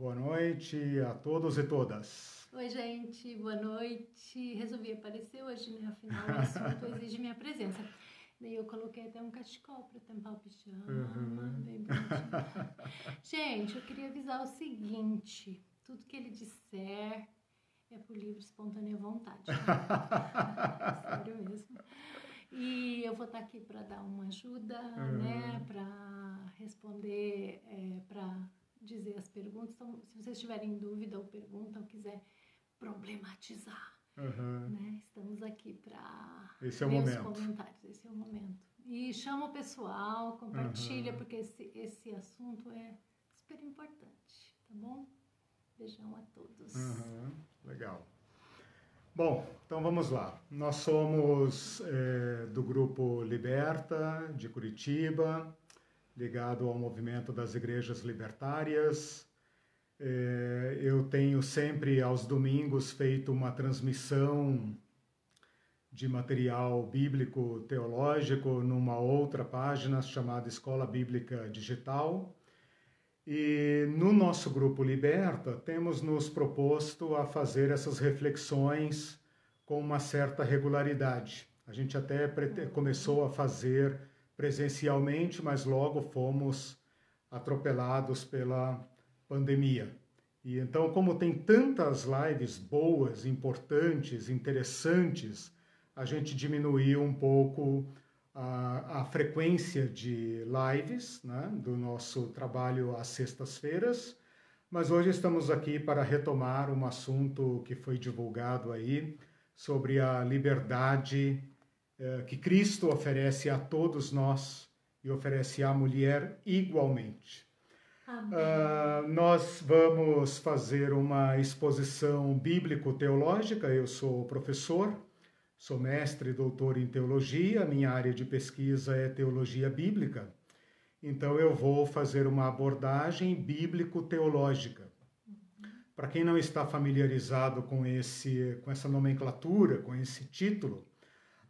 Boa noite a todos e todas. Oi, gente, boa noite. Resolvi aparecer hoje, né? Afinal, o assunto exige minha presença. Daí eu coloquei até um cachecol para tampar o pijama, uhum. bem bonitinho. gente, eu queria avisar o seguinte: tudo que ele disser é por livre espontânea vontade. Sério mesmo. E eu vou estar aqui para dar uma ajuda, uhum. né? Para responder, é, para dizer as perguntas. Então, se vocês tiverem dúvida ou pergunta ou quiser problematizar, uhum. né? Estamos aqui para esse é o momento. comentários. Esse é o momento. E chama o pessoal, compartilha, uhum. porque esse, esse assunto é super importante, tá bom? Beijão a todos. Uhum. Legal. Bom, então vamos lá. Nós somos é, do grupo Liberta, de Curitiba ligado ao movimento das igrejas libertárias. É, eu tenho sempre aos domingos feito uma transmissão de material bíblico teológico numa outra página chamada Escola Bíblica Digital. E no nosso grupo Liberta, temos nos proposto a fazer essas reflexões com uma certa regularidade. A gente até começou a fazer presencialmente, mas logo fomos atropelados pela pandemia. E então, como tem tantas lives boas, importantes, interessantes, a gente diminuiu um pouco a, a frequência de lives né, do nosso trabalho às sextas-feiras. Mas hoje estamos aqui para retomar um assunto que foi divulgado aí sobre a liberdade que Cristo oferece a todos nós e oferece à mulher igualmente. Uh, nós vamos fazer uma exposição bíblico-teológica. Eu sou professor, sou mestre e doutor em teologia, minha área de pesquisa é teologia bíblica. Então eu vou fazer uma abordagem bíblico-teológica. Para quem não está familiarizado com, esse, com essa nomenclatura, com esse título,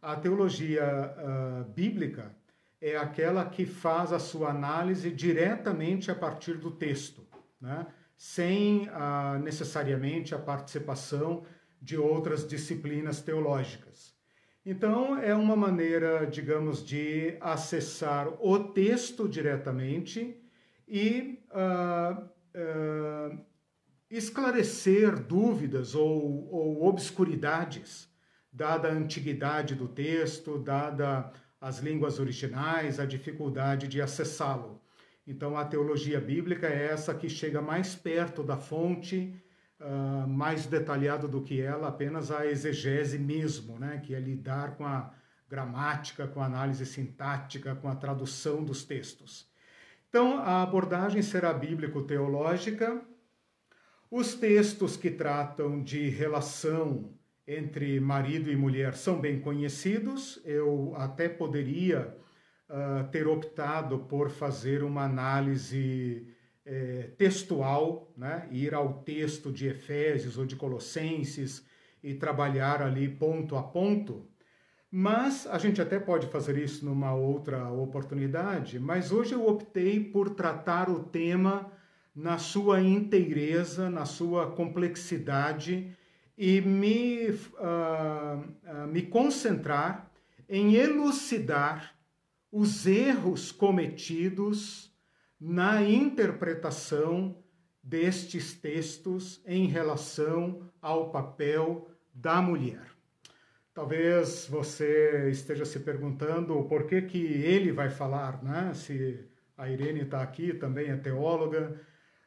a teologia uh, bíblica é aquela que faz a sua análise diretamente a partir do texto, né? sem uh, necessariamente a participação de outras disciplinas teológicas. Então, é uma maneira, digamos, de acessar o texto diretamente e uh, esclarecer dúvidas ou, ou obscuridades dada a antiguidade do texto, dada as línguas originais, a dificuldade de acessá-lo. Então, a teologia bíblica é essa que chega mais perto da fonte, uh, mais detalhado do que ela, apenas a exegese mesmo, né? que é lidar com a gramática, com a análise sintática, com a tradução dos textos. Então, a abordagem será bíblico-teológica. Os textos que tratam de relação entre marido e mulher são bem conhecidos. Eu até poderia uh, ter optado por fazer uma análise eh, textual, né? ir ao texto de Efésios ou de Colossenses e trabalhar ali ponto a ponto. Mas a gente até pode fazer isso numa outra oportunidade, mas hoje eu optei por tratar o tema na sua inteireza, na sua complexidade e me, uh, uh, me concentrar em elucidar os erros cometidos na interpretação destes textos em relação ao papel da mulher. Talvez você esteja se perguntando por que, que ele vai falar, né? Se a Irene está aqui, também é teóloga.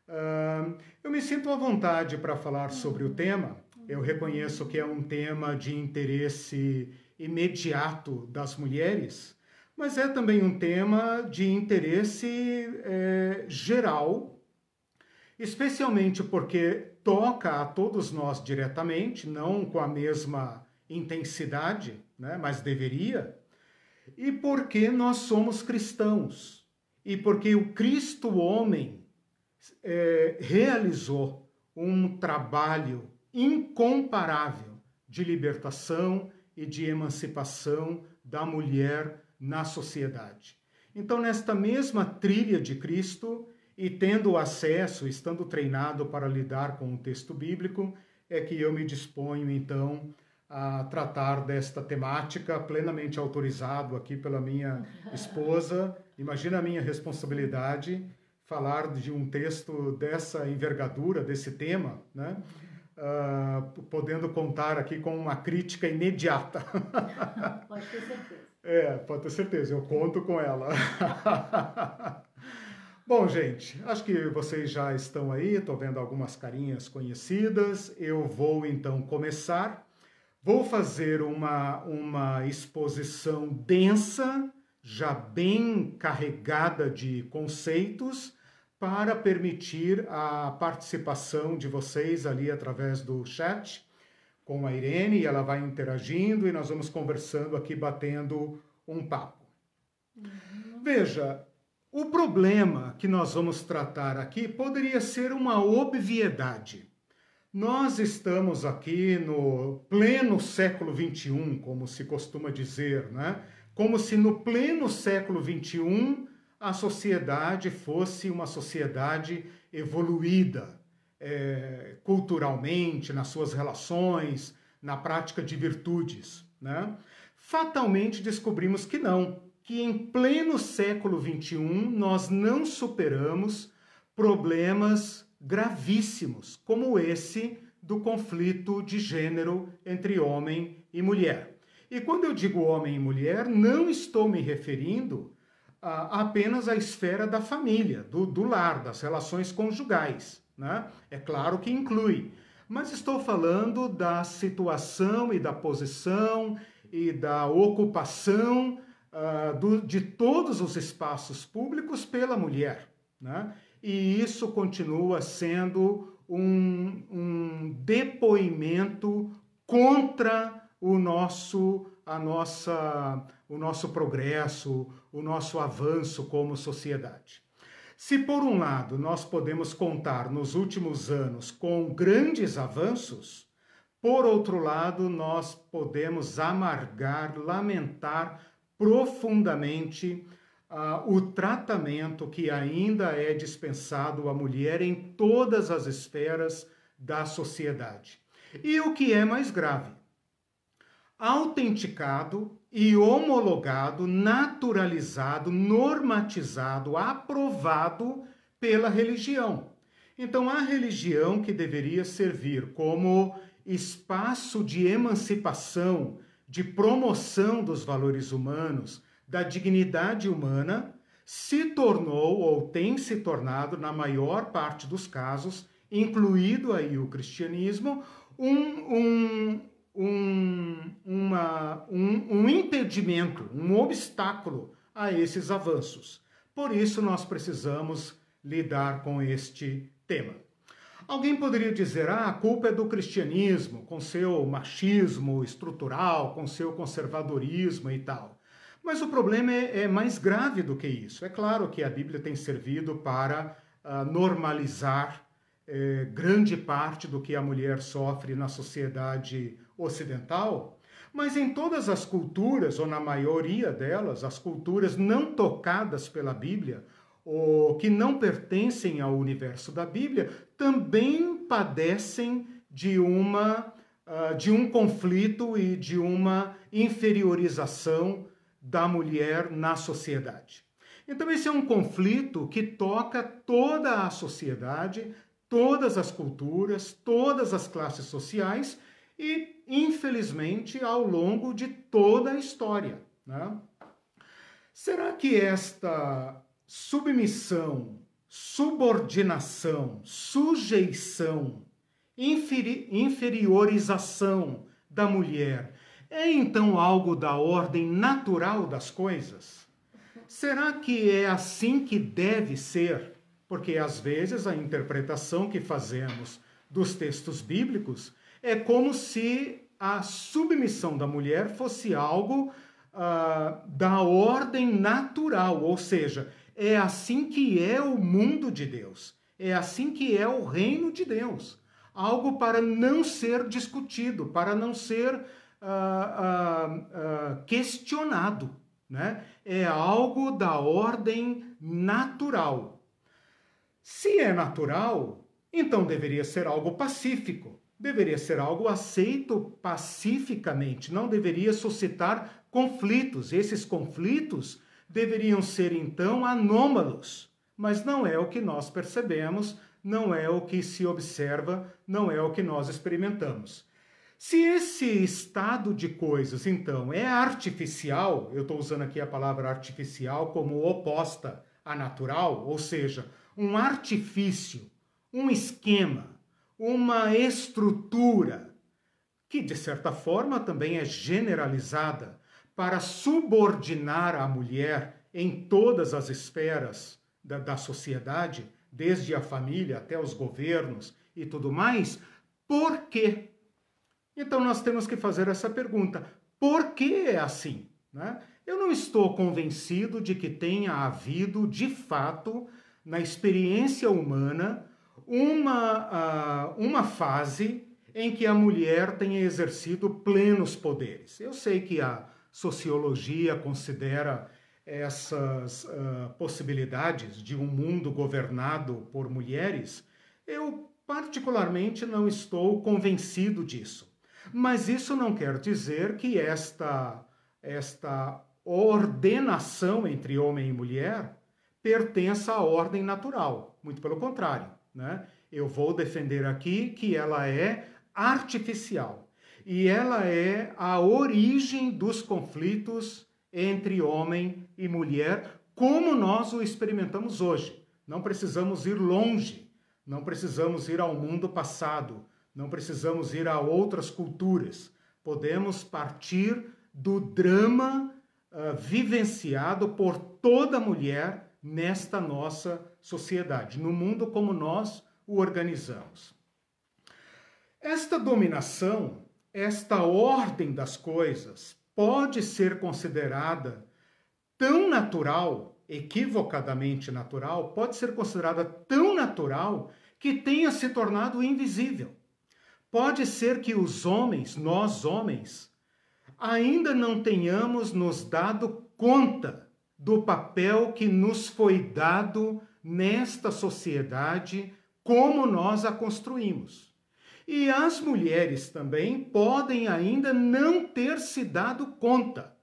Uh, eu me sinto à vontade para falar sobre o tema, eu reconheço que é um tema de interesse imediato das mulheres, mas é também um tema de interesse é, geral, especialmente porque toca a todos nós diretamente, não com a mesma intensidade, né, mas deveria, e porque nós somos cristãos, e porque o Cristo homem é, realizou um trabalho incomparável de libertação e de emancipação da mulher na sociedade. Então, nesta mesma trilha de Cristo, e tendo acesso, estando treinado para lidar com o texto bíblico, é que eu me disponho então a tratar desta temática, plenamente autorizado aqui pela minha esposa. Imagina a minha responsabilidade falar de um texto dessa envergadura, desse tema, né? Uh, podendo contar aqui com uma crítica imediata. Pode ter certeza. É, pode ter certeza, eu conto com ela. Bom, gente, acho que vocês já estão aí, estou vendo algumas carinhas conhecidas. Eu vou então começar. Vou fazer uma, uma exposição densa, já bem carregada de conceitos, para permitir a participação de vocês ali através do chat com a Irene, e ela vai interagindo e nós vamos conversando aqui, batendo um papo. Uhum. Veja, o problema que nós vamos tratar aqui poderia ser uma obviedade. Nós estamos aqui no pleno século XXI, como se costuma dizer, né? Como se no pleno século XXI a sociedade fosse uma sociedade evoluída é, culturalmente, nas suas relações, na prática de virtudes. Né? Fatalmente descobrimos que não, que em pleno século XXI nós não superamos problemas gravíssimos, como esse do conflito de gênero entre homem e mulher. E quando eu digo homem e mulher, não estou me referindo a, apenas à esfera da família, do, do lar, das relações conjugais. Né? É claro que inclui, mas estou falando da situação e da posição e da ocupação uh, do, de todos os espaços públicos pela mulher. Né? E isso continua sendo um, um depoimento contra o nosso, a nossa, o nosso progresso, o nosso avanço como sociedade. Se, por um lado, nós podemos contar nos últimos anos com grandes avanços, por outro lado, nós podemos amargar, lamentar profundamente uh, o tratamento que ainda é dispensado à mulher em todas as esferas da sociedade. E o que é mais grave, autenticado e homologado, naturalizado, normatizado, aprovado pela religião. Então, a religião que deveria servir como espaço de emancipação, de promoção dos valores humanos, da dignidade humana, se tornou ou tem se tornado, na maior parte dos casos, incluído aí o cristianismo, um, um, um, uma, um, um impedimento, um obstáculo a esses avanços. Por isso, nós precisamos lidar com este tema. Alguém poderia dizer: ah, a culpa é do cristianismo, com seu machismo estrutural, com seu conservadorismo e tal. Mas o problema é, é mais grave do que isso. É claro que a Bíblia tem servido para uh, normalizar eh, grande parte do que a mulher sofre na sociedade ocidental, mas em todas as culturas, ou na maioria delas, as culturas não tocadas pela Bíblia, ou que não pertencem ao universo da Bíblia, também padecem de uma uh, de um conflito e de uma inferiorização da mulher na sociedade. Então esse é um conflito que toca toda a sociedade, todas as culturas, todas as classes sociais e, infelizmente, ao longo de toda a história. Né? Será que esta submissão, subordinação, sujeição, inferi inferiorização da mulher é então algo da ordem natural das coisas? Será que é assim que deve ser? Porque às vezes a interpretação que fazemos dos textos bíblicos é como se a submissão da mulher fosse algo uh, da ordem natural, ou seja, é assim que é o mundo de Deus, é assim que é o reino de Deus. Algo para não ser discutido, para não ser uh, uh, questionado. Né? É algo da ordem natural. Se é natural, então deveria ser algo pacífico, deveria ser algo aceito pacificamente, não deveria suscitar conflitos. Esses conflitos deveriam ser então anômalos, mas não é o que nós percebemos, não é o que se observa, não é o que nós experimentamos. Se esse estado de coisas, então, é artificial, eu estou usando aqui a palavra artificial como oposta a natural, ou seja, um artifício, um esquema, uma estrutura que, de certa forma, também é generalizada para subordinar a mulher em todas as esferas da, da sociedade, desde a família até os governos e tudo mais, por quê? Então nós temos que fazer essa pergunta: por que é assim? Né? Eu não estou convencido de que tenha havido, de fato, na experiência humana, uma, uma fase em que a mulher tenha exercido plenos poderes. Eu sei que a sociologia considera essas uh, possibilidades de um mundo governado por mulheres. Eu, particularmente, não estou convencido disso. Mas isso não quer dizer que esta, esta ordenação entre homem e mulher pertença à ordem natural. Muito pelo contrário. Né? Eu vou defender aqui que ela é artificial e ela é a origem dos conflitos entre homem e mulher, como nós o experimentamos hoje. Não precisamos ir longe, não precisamos ir ao mundo passado, não precisamos ir a outras culturas. Podemos partir do drama uh, vivenciado por toda mulher nesta nossa sociedade, no mundo como nós o organizamos. Esta dominação, esta ordem das coisas, pode ser considerada tão natural, equivocadamente natural, pode ser considerada tão natural que tenha se tornado invisível. Pode ser que os homens, nós homens, ainda não tenhamos nos dado conta do papel que nos foi dado nesta sociedade, como nós a construímos. E as mulheres também podem ainda não ter se dado conta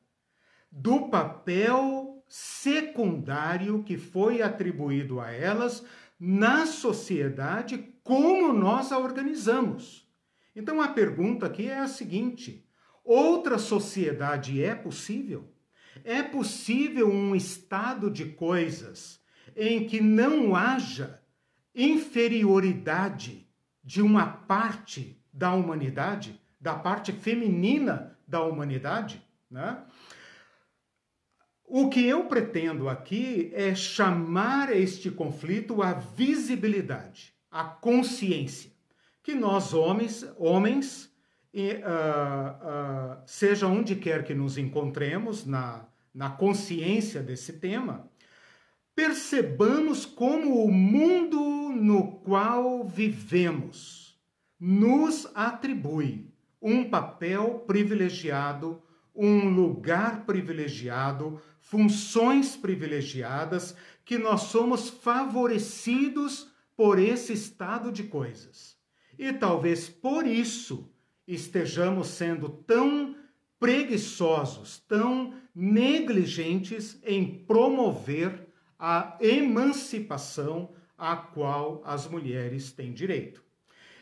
do papel secundário que foi atribuído a elas na sociedade como nós a organizamos. Então a pergunta aqui é a seguinte: outra sociedade é possível? É possível um estado de coisas em que não haja inferioridade de uma parte da humanidade, da parte feminina da humanidade? Né? O que eu pretendo aqui é chamar este conflito à visibilidade, à consciência que nós, homens, homens e, uh, uh, seja onde quer que nos encontremos na, na consciência desse tema, percebamos como o mundo no qual vivemos nos atribui um papel privilegiado, um lugar privilegiado, funções privilegiadas, que nós somos favorecidos por esse estado de coisas. E talvez por isso estejamos sendo tão preguiçosos, tão negligentes em promover a emancipação a qual as mulheres têm direito.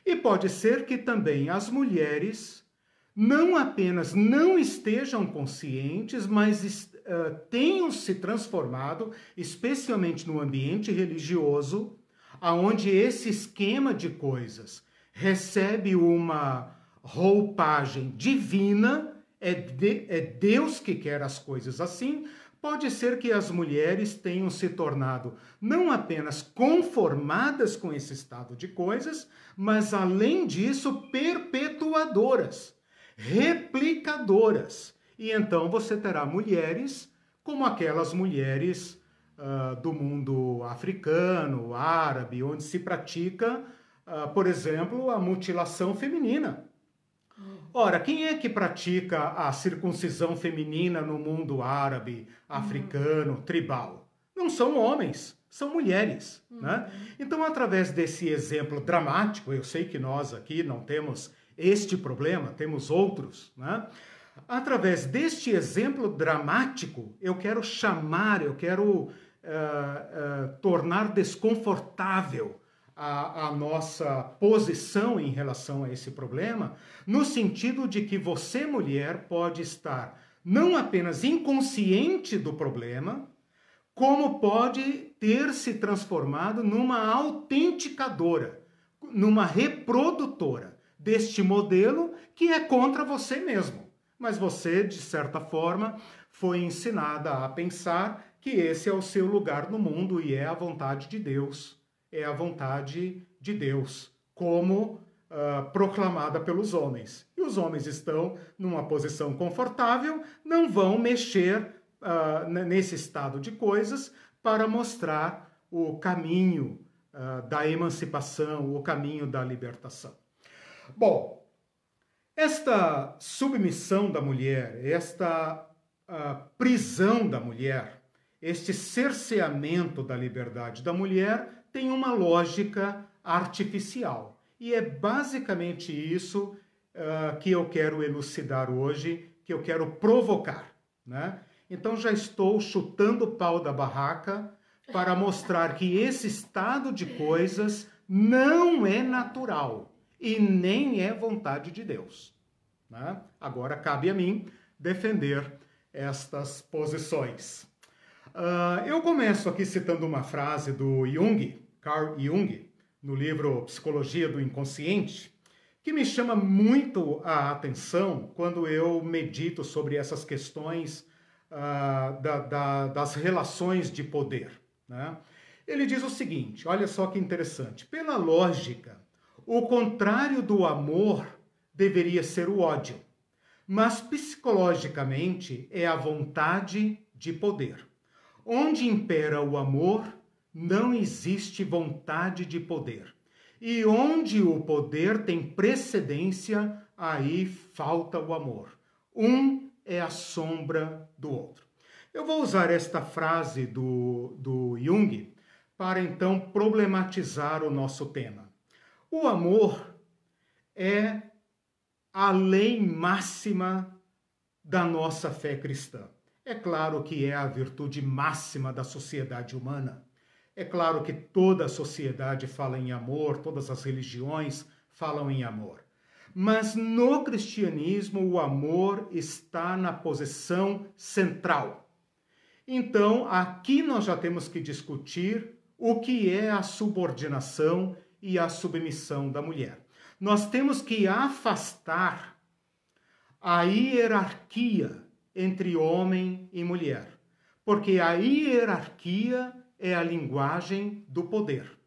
E pode ser que também as mulheres não apenas não estejam conscientes, mas uh, tenham se transformado, especialmente no ambiente religioso, aonde esse esquema de coisas recebe uma roupagem divina, é, de, é Deus que quer as coisas assim, pode ser que as mulheres tenham se tornado não apenas conformadas com esse estado de coisas, mas além disso perpetuadoras, replicadoras. E então você terá mulheres como aquelas mulheres uh, do mundo africano, árabe, onde se pratica uh, por exemplo, a mutilação feminina. Ora, quem é que pratica a circuncisão feminina no mundo árabe, africano, tribal? não são homens, são mulheres. Uhum. Né? Então, através desse exemplo dramático, eu sei que nós aqui não temos este problema, temos outros, né? Através deste exemplo dramático, eu quero chamar, eu quero uh, uh, tornar desconfortável a, a, nossa posição em relação a esse problema, no sentido de que você, mulher, pode estar não apenas inconsciente do problema, como pode ter se transformado numa autenticadora, numa reprodutora deste modelo que é contra você mesmo. Mas você, de certa forma, foi ensinada a pensar que esse é o seu lugar no mundo e é a vontade de Deus. É a vontade de Deus, como uh, proclamada pelos homens. E os homens estão numa posição confortável, não vão mexer uh, nesse estado de coisas para mostrar o caminho uh, da emancipação, o caminho da libertação. Bom, esta submissão da mulher, esta prisão da mulher, este cerceamento da liberdade da mulher tem uma lógica artificial. E é basicamente isso uh, que eu quero elucidar hoje, que eu quero provocar. Né? Então já estou chutando o pau da barraca para mostrar que esse estado de coisas não é natural e nem é vontade de Deus. Né? Agora cabe a mim defender estas posições. Uh, eu começo aqui citando uma frase do Jung, Carl Jung, no livro Psicologia do Inconsciente, que me chama muito a atenção quando eu medito sobre essas questões uh, da, da, das relações de poder. Né? Ele diz o seguinte: olha só que interessante. Pela lógica, o contrário do amor deveria ser o ódio, mas psicologicamente é a vontade de poder. Onde impera o amor, não existe vontade de poder. E onde o poder tem precedência, aí falta o amor. Um é a sombra do outro. Eu vou usar esta frase do, do Jung para então problematizar o nosso tema. O amor é a lei máxima da nossa fé cristã. É claro que é a virtude máxima da sociedade humana. É claro que toda a sociedade fala em amor, todas as religiões falam em amor. Mas no cristianismo, o amor está na posição central. Então, aqui nós já temos que discutir o que é a subordinação e a submissão da mulher. Nós temos que afastar a hierarquia entre homem e mulher, porque a hierarquia é a linguagem do poder.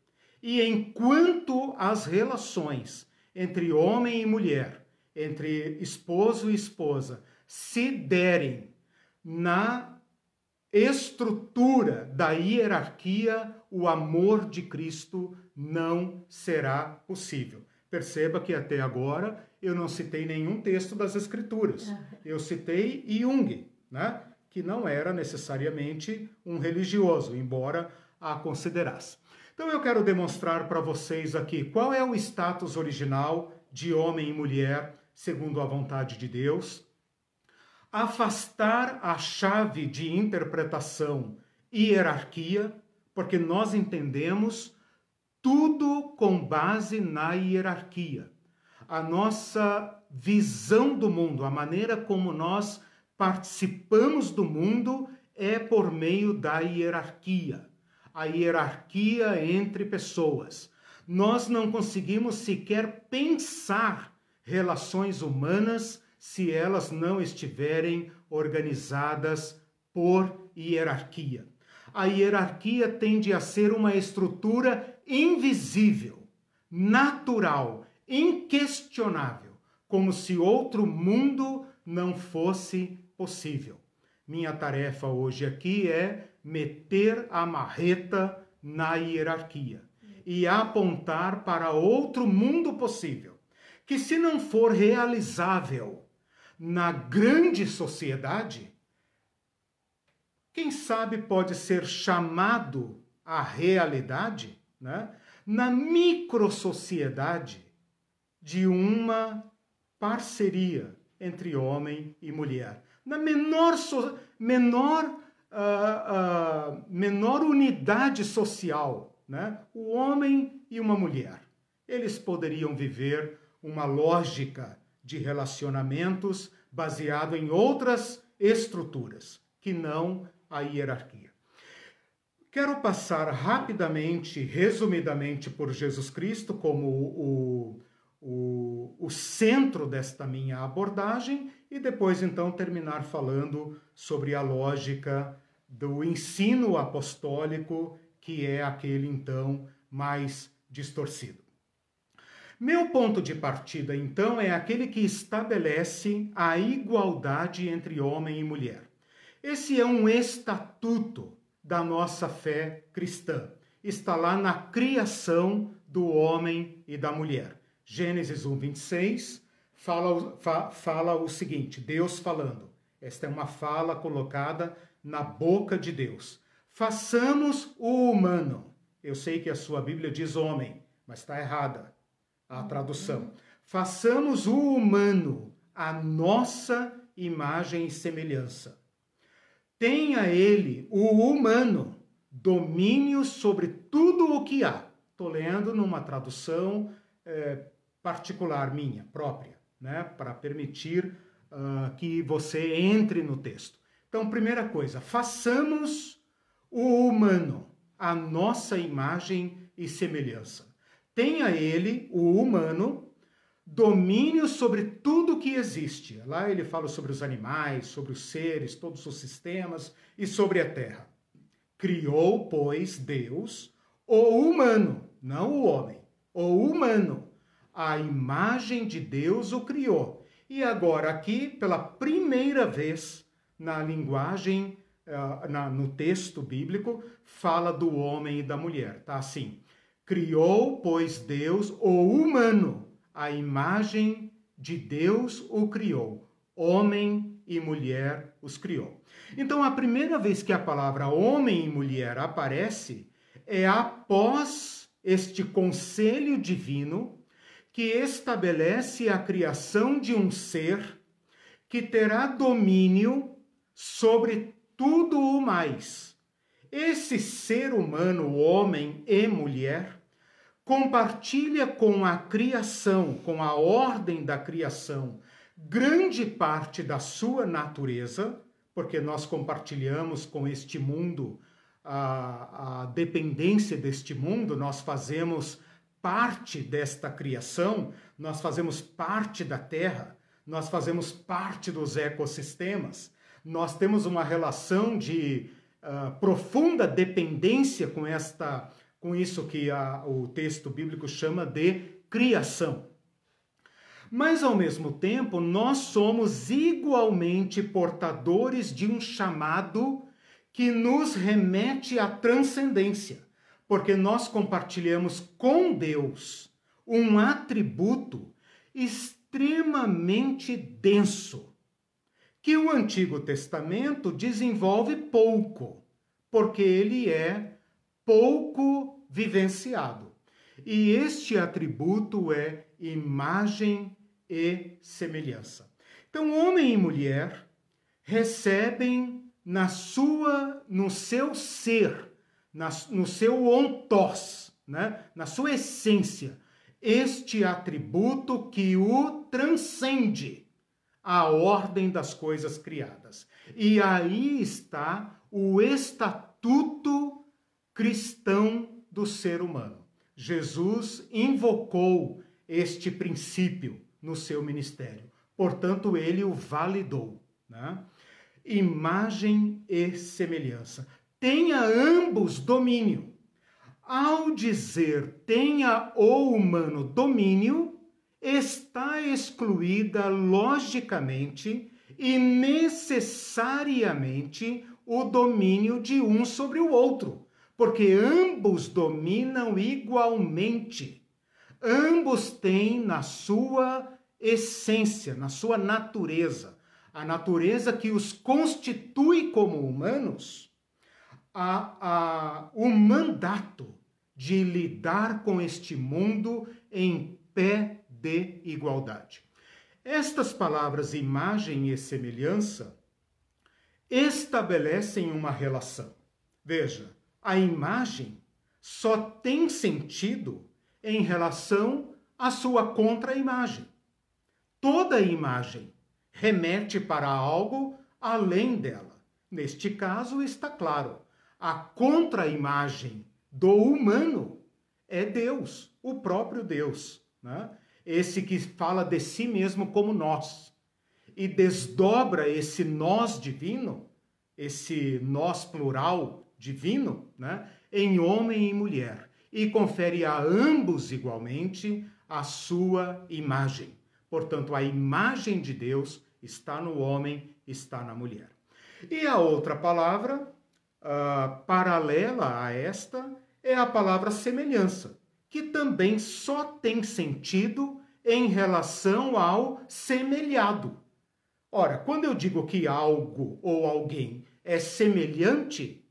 E enquanto as relações entre homem e mulher, entre esposo e esposa, se derem na estrutura da hierarquia, o amor de Cristo não será possível. Perceba que até agora eu não citei nenhum texto das Escrituras. Eu citei Jung, né? que não era necessariamente um religioso, embora a considerasse. Então eu quero demonstrar para vocês aqui qual é o status original de homem e mulher segundo a vontade de Deus. Afastar a chave de interpretação e hierarquia, porque nós entendemos tudo com base na hierarquia. A nossa visão do mundo, a maneira como nós participamos do mundo é por meio da hierarquia a hierarquia entre pessoas. Nós não conseguimos sequer pensar relações humanas se elas não estiverem organizadas por hierarquia. A hierarquia tende a ser uma estrutura invisível, natural, inquestionável, como se outro mundo não fosse possível. Minha tarefa hoje aqui é meter a marreta na hierarquia e apontar para outro mundo possível, que se não for realizável na grande sociedade, quem sabe pode ser chamado à realidade, né? na microsociedade de uma parceria entre homem e mulher. Na menor, so, menor, uh, uh, menor unidade social, né? o homem e uma mulher. Eles poderiam viver uma lógica de relacionamentos baseado em outras estruturas, que não a hierarquia. Quero passar rapidamente, resumidamente, por Jesus Cristo como o, o, o centro desta minha abordagem e depois, então, terminar falando sobre a lógica do ensino apostólico, que é aquele, então, mais distorcido. Meu ponto de partida, então, é aquele que estabelece a igualdade entre homem e mulher. Esse é um estatuto da nossa fé cristã. Está lá na criação do homem e da mulher. Gênesis 1, 26 fala, fa, fala o seguinte: Deus falando. Esta é uma fala colocada na boca de Deus. Façamos o humano. Eu sei que a sua Bíblia diz homem, mas está errada a tradução. Façamos o humano a nossa imagem e semelhança tenha ele, o humano, domínio sobre tudo o que há. Estou lendo numa tradução é, particular minha, própria, né? para permitir uh, que você entre no texto. Então, primeira coisa, façamos o humano a nossa imagem e semelhança. Tenha ele, o humano, domínio sobre tudo que existe. Lá ele fala sobre os animais, sobre os seres, todos os sistemas e sobre a terra. Criou, pois, Deus o humano, não o homem, o humano. A imagem de Deus o criou. E agora, aqui, pela primeira vez na linguagem, uh, no texto bíblico, fala do homem e da mulher. Tá assim: Criou, pois, Deus o humano a imagem de Deus o criou, homem e mulher os criou. Então, a primeira vez que a palavra homem e mulher aparece é após este conselho divino que estabelece a criação de um ser que terá domínio sobre tudo o mais. Esse ser humano, homem e mulher, compartilha com a criação, com a ordem da criação, grande parte da sua natureza, porque nós compartilhamos com este mundo a, a dependência deste mundo, nós fazemos parte desta criação, nós fazemos parte da terra, nós fazemos parte dos ecossistemas, nós temos uma relação de uh, profunda dependência com esta com isso que a, o texto bíblico chama de criação. Mas, ao mesmo tempo, nós somos igualmente portadores de um chamado que nos remete à transcendência, porque nós compartilhamos com Deus um atributo extremamente denso, que o Antigo Testamento desenvolve pouco, porque ele é pouco vivenciado. E este atributo é imagem e semelhança. Então, homem e mulher recebem na sua, no seu ser, na, no seu ontós, né? na sua essência, este atributo que o transcende a ordem das coisas criadas. E aí está o estatuto cristão do ser humano. Jesus invocou este princípio no seu ministério, portanto, ele o validou. Né? Imagem e semelhança. Tenha ambos domínio. Ao dizer tenha o humano domínio, está excluída logicamente e necessariamente o domínio de um sobre o outro porque ambos dominam igualmente. Ambos têm na sua essência, na sua natureza, a natureza que os constitui como humanos, a, a, o mandato de lidar com este mundo em pé de igualdade. Estas palavras imagem e semelhança estabelecem uma relação. Veja, a imagem só tem sentido em relação à sua contra-imagem. Toda imagem remete para algo além dela. Neste caso, está claro, a contra-imagem do humano é Deus, o próprio Deus. Né? Esse que fala de si mesmo como nós e desdobra esse nós divino, esse nós plural divino, né? em homem e mulher e confere a ambos igualmente a sua imagem. Portanto, a imagem de Deus está no homem, está na mulher. E a outra palavra, uh, paralela a esta, é a palavra semelhança, que também só tem sentido em relação ao semelhado. Ora, quando eu digo que algo ou alguém é semelhante,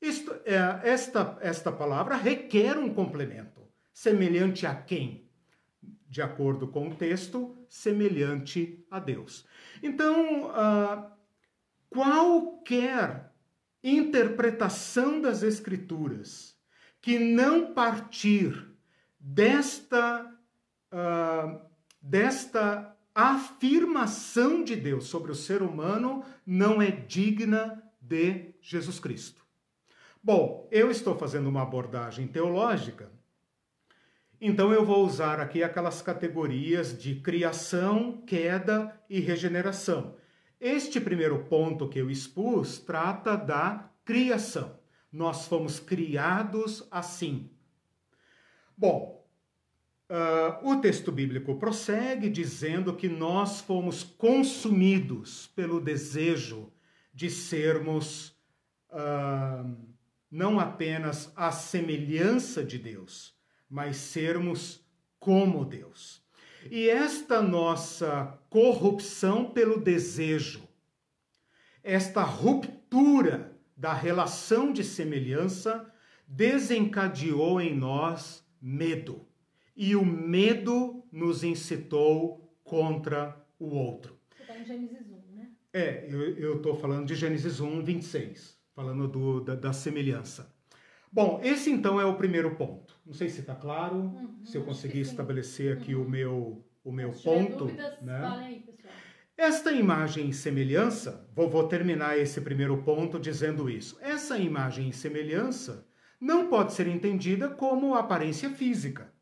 isto, é, esta, esta palavra requer um complemento. Semelhante a quem? de acordo com o texto, semelhante a Deus. Então, uh, qualquer interpretação das Escrituras que não partir desta, uh, desta afirmação de Deus sobre o ser humano não é digna de Jesus Cristo. Bom, eu estou fazendo uma abordagem teológica então eu vou usar aqui aquelas categorias de criação, queda e regeneração. Este primeiro ponto que eu expus trata da criação. Nós fomos criados assim. Bom, uh, o texto bíblico prossegue dizendo que nós fomos consumidos pelo desejo de sermos uh, não apenas a semelhança de Deus, mas sermos como Deus. E esta nossa corrupção pelo desejo, esta ruptura da relação de semelhança, desencadeou em nós medo. E o medo nos incitou contra o outro. Você está em Gênesis 1, né? É, eu estou falando de Gênesis 1, 26, falando do, da, da semelhança. Bom, esse então é o primeiro ponto. Não sei se está claro, uhum, se eu consegui estabelecer aqui uhum. o meu, o meu se ponto. Dúvidas, né? aí. Esta imagem e semelhança, vou, vou terminar esse primeiro ponto dizendo isso. Essa imagem e semelhança não pode ser entendida como aparência física,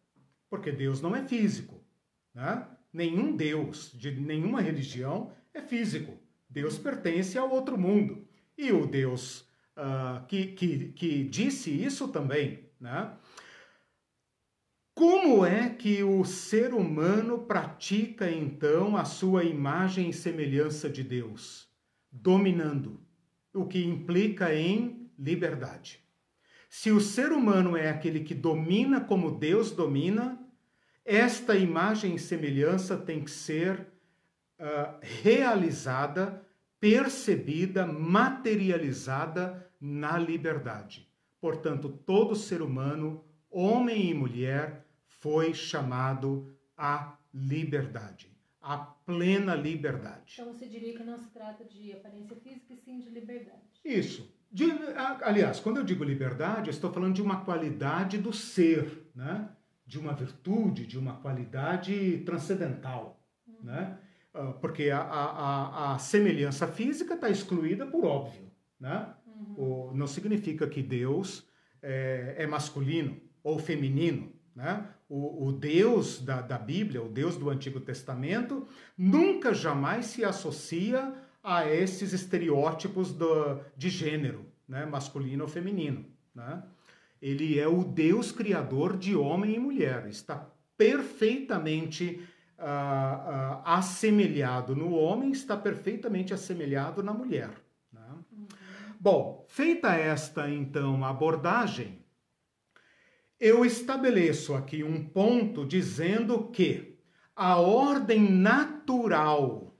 porque Deus não é físico. Né? Nenhum Deus de nenhuma religião é físico. Deus pertence ao outro mundo. E o Deus uh, que, que, que disse isso também. Né? Como é que o ser humano pratica então a sua imagem e semelhança de Deus? Dominando, o que implica em liberdade. Se o ser humano é aquele que domina como Deus domina, esta imagem e semelhança tem que ser uh, realizada, percebida, materializada na liberdade. Portanto, todo ser humano, homem e mulher, foi chamado à liberdade, à plena liberdade. Então você diria que não se trata de aparência física, e sim de liberdade. Isso. De, aliás, quando eu digo liberdade, eu estou falando de uma qualidade do ser, né? de uma virtude, de uma qualidade transcendental. Uhum. Né? Ah, porque a, a, a semelhança física está excluída por óbvio. Né? Uhum. O, não significa que Deus é, é masculino ou feminino. Né? O, o, Deus da, da Bíblia, o Deus do Antigo Testamento, nunca jamais se associa a esses estereótipos do, de gênero, né? masculino ou feminino. Né? Ele é o Deus criador de homem e mulher, está perfeitamente uh, uh, assemelhado no homem, está perfeitamente assemelhado na mulher. Bom, feita esta então abordagem, eu estabeleço aqui um ponto dizendo que a ordem natural,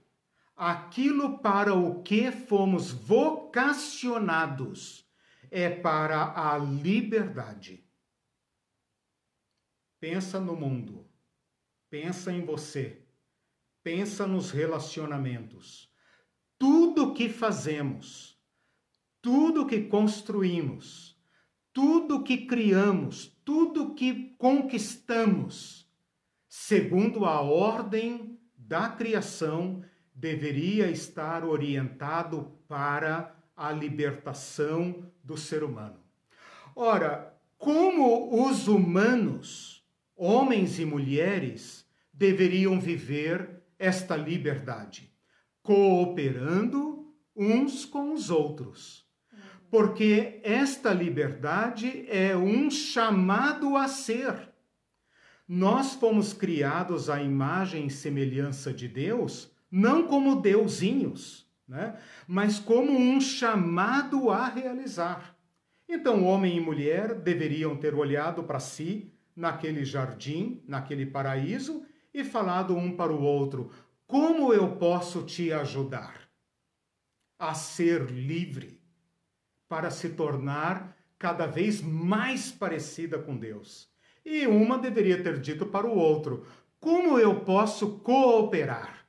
aquilo para o que fomos vocacionados é para a liberdade. Pensa no mundo, pensa em você, pensa nos relacionamentos. Tudo que fazemos, tudo que construímos, tudo que criamos, tudo que conquistamos, segundo a ordem da criação, deveria estar orientado para a libertação do ser humano. Ora, como os humanos, homens e mulheres, deveriam viver esta liberdade? Cooperando uns com os outros. Porque esta liberdade é um chamado a ser. Nós fomos criados à imagem e semelhança de Deus não como deusinhos, né? mas como um chamado a realizar. Então, homem e mulher deveriam ter olhado para si naquele jardim, naquele paraíso, e falado um para o outro: Como eu posso te ajudar a ser livre, para se tornar cada vez mais parecida com Deus? E uma deveria ter dito para o outro: Como eu posso cooperar?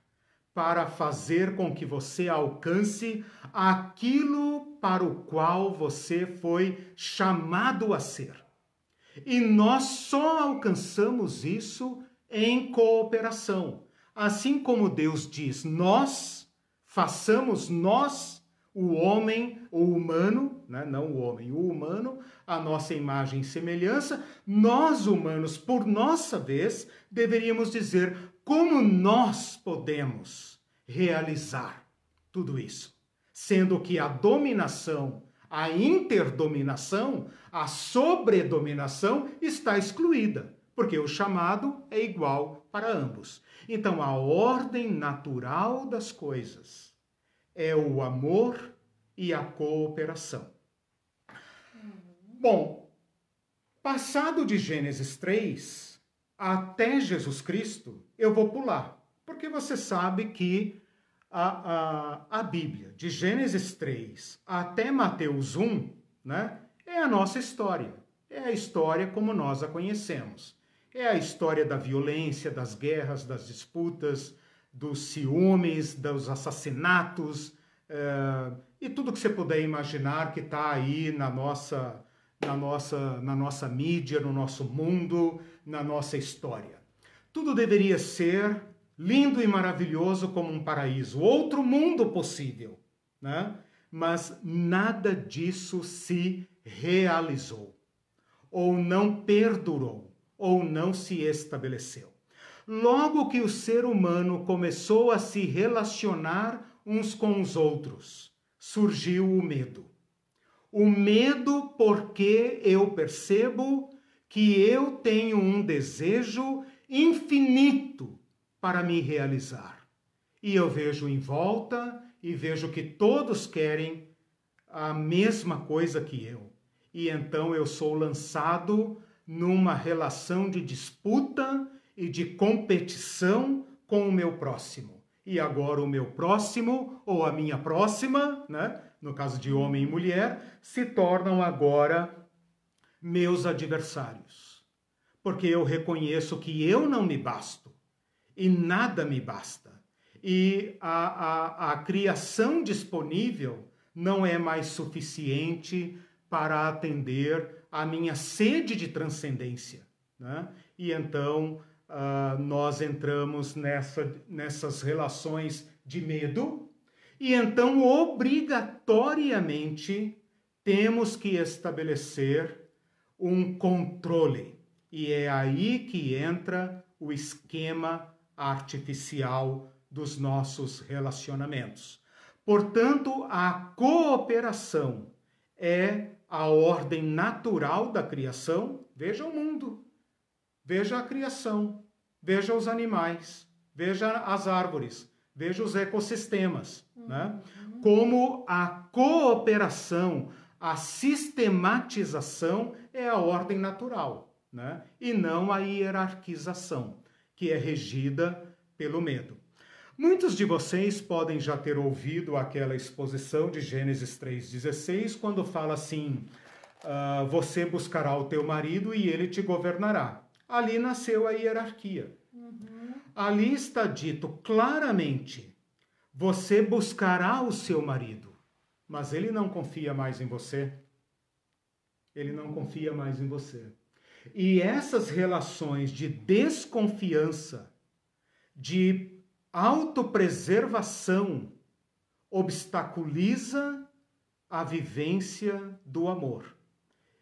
para fazer com que você alcance aquilo para o qual você foi chamado a ser. E nós só alcançamos isso em cooperação. Assim como Deus diz, nós façamos nós, o homem, o humano, né? não o homem, o humano, a nossa imagem e semelhança, nós humanos, por nossa vez, deveríamos dizer como nós podemos realizar tudo isso? Sendo que a dominação, a interdominação, a sobredominação está excluída, porque o chamado é igual para ambos. Então, a ordem natural das coisas é o amor e a cooperação. Bom, passado de Gênesis 3 até Jesus Cristo, eu vou pular, porque você sabe que a, a, a Bíblia, de Gênesis 3 até Mateus 1, né, é a nossa história. É a história como nós a conhecemos. É a história da violência, das guerras, das disputas, dos ciúmes, dos assassinatos é, e tudo que você puder imaginar que está aí na nossa, na, nossa, na nossa mídia, no nosso mundo, na nossa história. Tudo deveria ser lindo e maravilhoso como um paraíso, outro mundo possível, né? Mas nada disso se realizou, ou não perdurou, ou não se estabeleceu. Logo que o ser humano começou a se relacionar uns com os outros, surgiu o medo. O medo porque eu percebo que eu tenho um desejo infinito para me realizar. E eu vejo em volta e vejo que todos querem a mesma coisa que eu. E então eu sou lançado numa relação de disputa e de competição com o meu próximo. E agora o meu próximo ou a minha próxima, né, no caso de homem e mulher, se tornam agora meus adversários. Porque eu reconheço que eu não me basto e nada me basta. E a, a, a criação disponível não é mais suficiente para atender a minha sede de transcendência. Né? E então uh, nós entramos nessa, nessas relações de medo, e então obrigatoriamente temos que estabelecer um controle. E é aí que entra o esquema artificial dos nossos relacionamentos. Portanto, a cooperação é a ordem natural da criação. Veja o mundo, veja a criação, veja os animais, veja as árvores, veja os ecossistemas. Uhum. Né? Como a cooperação, a sistematização é a ordem natural, né? e não a hierarquização que é regida pelo medo. Muitos de vocês podem já ter ouvido aquela exposição de Gênesis 3,16, quando fala assim: uh, Você buscará o teu marido e ele te governará. Ali nasceu a hierarquia. Uhum. Ali está dito claramente: Você buscará o seu marido, mas ele não confia mais em você. Ele não confia mais em você. E essas relações de desconfiança, de autopreservação obstaculiza a vivência do amor.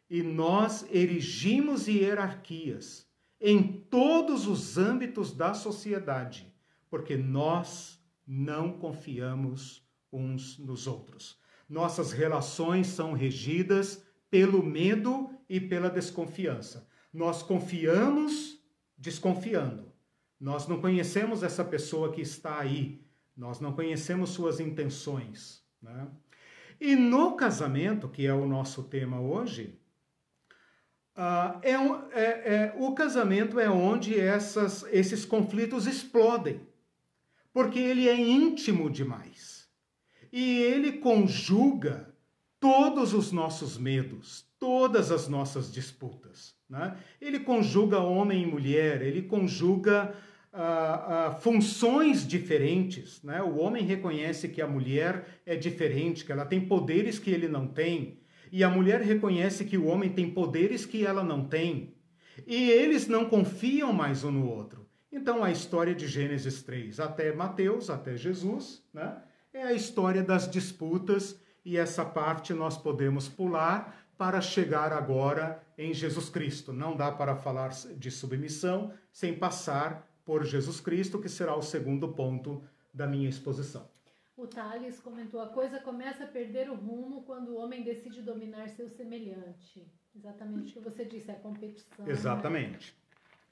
E nós erigimos hierarquias em todos os âmbitos da sociedade, porque nós não confiamos uns nos outros. Nossas relações são regidas pelo medo e pela desconfiança. Nós confiamos desconfiando. Nós não conhecemos essa pessoa que está aí, nós não conhecemos suas intenções. Né? E no casamento, que é o nosso tema hoje, uh, é, é, é, o casamento é onde essas, esses conflitos explodem, porque ele é íntimo demais. E ele conjuga todos os nossos medos, todas as nossas disputas. Né? Ele conjuga homem e mulher, ele conjuga uh, uh, funções diferentes. Né? O homem reconhece que a mulher é diferente, que ela tem poderes que ele não tem, e a mulher reconhece que o homem tem poderes que ela não tem. E eles não confiam mais um no outro. Então, a história de Gênesis 3 até Mateus, até Jesus, né? é a história das disputas, e essa parte nós podemos pular para chegar agora em Jesus Cristo. Não dá para falar de submissão sem passar por Jesus Cristo, que será o segundo ponto da minha exposição. O Thales comentou: a coisa começa a perder o rumo quando o homem decide dominar seu semelhante. Exatamente o que você disse, é a competição. Né? Exatamente. Né?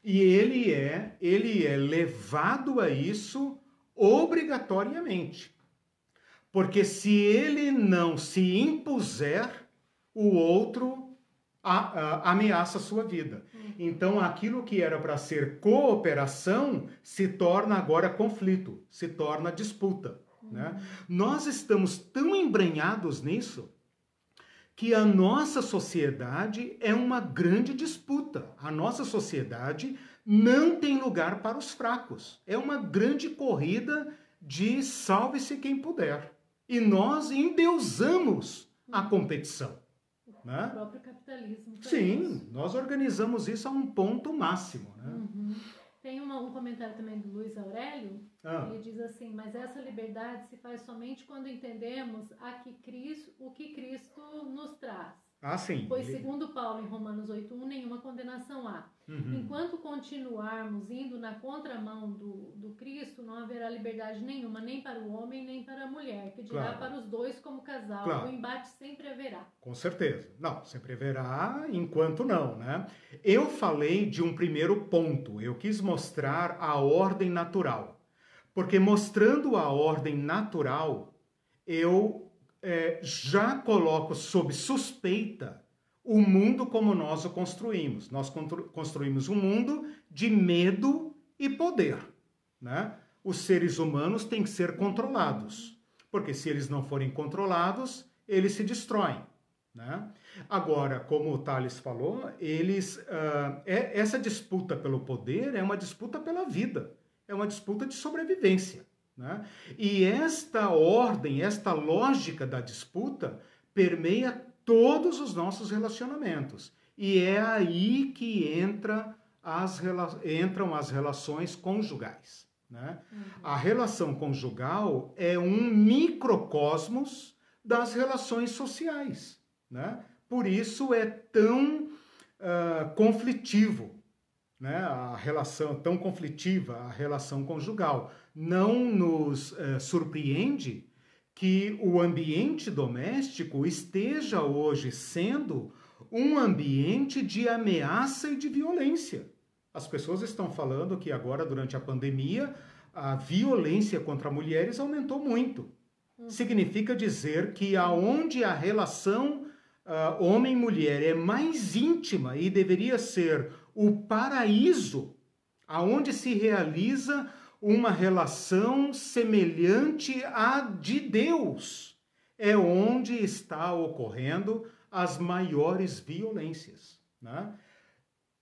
E ele é, ele é levado a isso obrigatoriamente. Porque se ele não se impuser, o outro a, a, ameaça a sua vida. Então, aquilo que era para ser cooperação se torna agora conflito, se torna disputa. Né? Nós estamos tão embrenhados nisso que a nossa sociedade é uma grande disputa. A nossa sociedade não tem lugar para os fracos. É uma grande corrida de salve-se quem puder. E nós endeusamos a competição. Né? O próprio capitalismo. Sim, isso. nós organizamos isso a um ponto máximo. Né? Uhum. Tem uma, um comentário também do Luiz Aurélio, ah. ele diz assim, mas essa liberdade se faz somente quando entendemos a que Cristo, o que Cristo nos traz. Ah, sim. Pois, segundo Paulo em Romanos 8.1, nenhuma condenação há. Uhum. Enquanto continuarmos indo na contramão do, do Cristo, não haverá liberdade nenhuma, nem para o homem, nem para a mulher, que dirá claro. para os dois como casal. Claro. O embate sempre haverá. Com certeza. Não, sempre haverá, enquanto não, né? Eu falei de um primeiro ponto. Eu quis mostrar a ordem natural. Porque mostrando a ordem natural, eu é, já coloco sob suspeita o mundo como nós o construímos. Nós construímos um mundo de medo e poder. Né? Os seres humanos têm que ser controlados, porque se eles não forem controlados, eles se destroem. Né? Agora, como o Thales falou, eles, uh, é, essa disputa pelo poder é uma disputa pela vida, é uma disputa de sobrevivência. Né? E esta ordem, esta lógica da disputa permeia todos os nossos relacionamentos. E é aí que entra as, entram as relações conjugais. Né? Uhum. A relação conjugal é um microcosmos das relações sociais. Né? Por isso é tão uh, conflitivo né? a relação, tão conflitiva a relação conjugal não nos é, surpreende que o ambiente doméstico esteja hoje sendo um ambiente de ameaça e de violência. As pessoas estão falando que agora, durante a pandemia, a violência contra mulheres aumentou muito. Uhum. Significa dizer que aonde a relação uh, homem-mulher é mais íntima e deveria ser o paraíso, aonde se realiza uma relação semelhante à de Deus. É onde está ocorrendo as maiores violências. Né?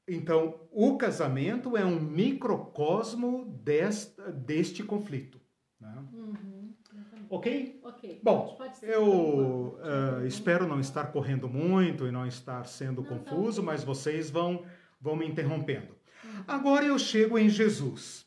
Então, o casamento é um microcosmo deste, deste conflito. Né? Uhum, ok? Ok. Bom, eu uh, espero não estar correndo muito e não estar sendo não, confuso, mas vocês vão, vão me interrompendo. Uhum. Agora eu chego em Jesus.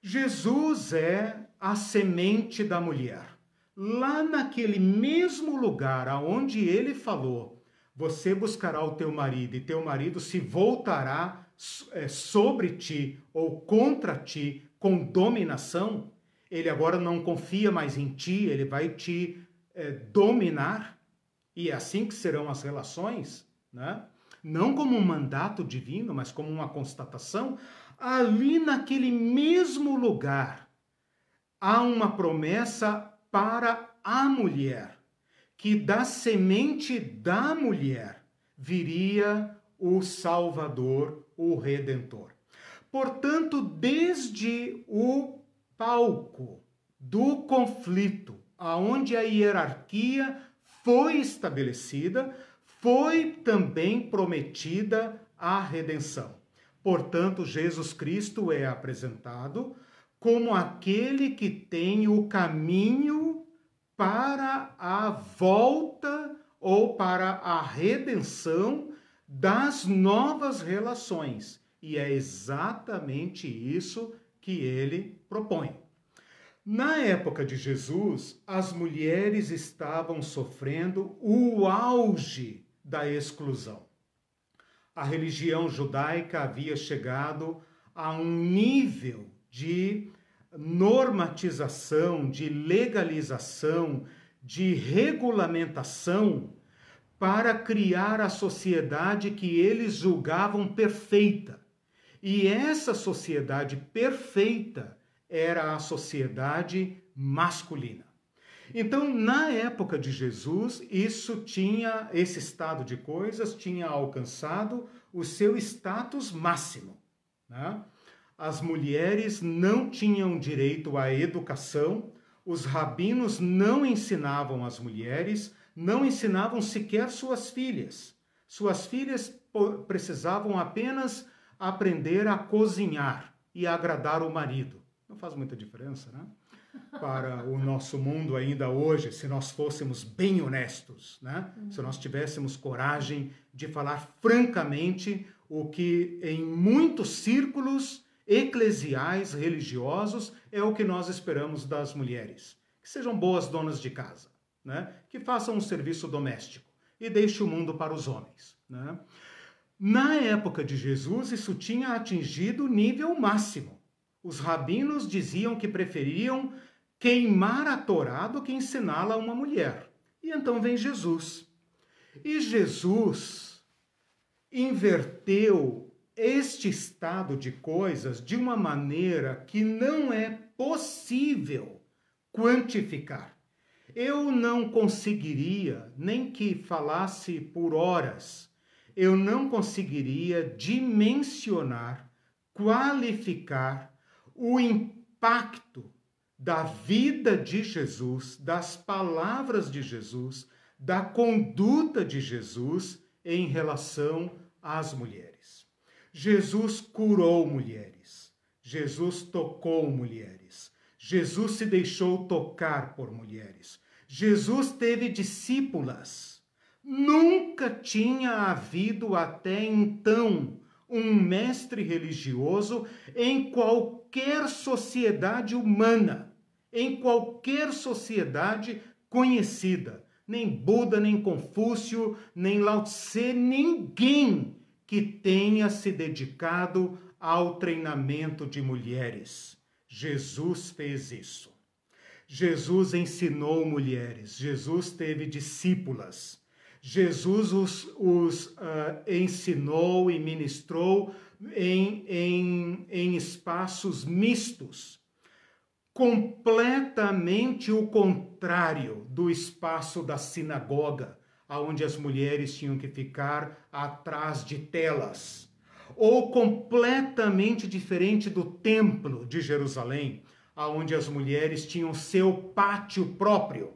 Jesus é a semente da mulher. Lá naquele mesmo lugar aonde ele falou você buscará o teu marido e teu marido se voltará é, sobre ti ou contra ti com dominação, ele agora não confia mais em ti, ele vai te é, dominar. E é assim que serão as relações, né? não como um mandato divino, mas como uma constatação. Ali naquele mesmo lugar há uma promessa para a mulher que da semente da mulher viria o Salvador, o Redentor. Portanto, desde o palco do conflito, aonde a hierarquia foi estabelecida, foi também prometida a redenção. Portanto, Jesus Cristo é apresentado como aquele que tem o caminho para a volta ou para a redenção das novas relações. E é exatamente isso que ele propõe. Na época de Jesus, as mulheres estavam sofrendo o auge da exclusão. A religião judaica havia chegado a um nível de normatização, de legalização, de regulamentação para criar a sociedade que eles julgavam perfeita. E essa sociedade perfeita era a sociedade masculina. Então, na época de Jesus, isso tinha, esse estado de coisas tinha alcançado o seu status máximo. Né? as mulheres não tinham direito à educação, os rabinos não ensinavam as mulheres, não ensinavam sequer suas filhas. Suas filhas precisavam apenas aprender a cozinhar e agradar o marido. Não faz muita diferença, né? Para o nosso mundo ainda hoje, se nós fôssemos bem honestos, né? Se nós tivéssemos coragem de falar francamente o que em muitos círculos eclesiais, religiosos, é o que nós esperamos das mulheres. Que sejam boas donas de casa, né? que façam um serviço doméstico e deixe o mundo para os homens. Né? Na época de Jesus, isso tinha atingido o nível máximo. Os rabinos diziam que preferiam queimar a Torá do que ensiná-la a uma mulher. E então vem Jesus. E Jesus inverteu este estado de coisas de uma maneira que não é possível quantificar. Eu não conseguiria, nem que falasse por horas, eu não conseguiria dimensionar, qualificar o impacto da vida de Jesus, das palavras de Jesus, da conduta de Jesus em relação às mulheres. Jesus curou mulheres. Jesus tocou mulheres. Jesus se deixou tocar por mulheres. Jesus teve discípulas. Nunca tinha havido até então um mestre religioso em qualquer sociedade humana, em qualquer sociedade conhecida. Nem Buda, nem Confúcio, nem Lao Tse, ninguém que tenha se dedicado ao treinamento de mulheres. Jesus fez isso. Jesus ensinou mulheres, Jesus teve discípulas, Jesus os, os uh, ensinou e ministrou em, em, em espaços mistos, completamente o contrário do espaço da sinagoga, aonde as mulheres tinham que ficar atrás de telas. ou completamente diferente do templo de Jerusalém, aonde as mulheres tinham seu pátio próprio.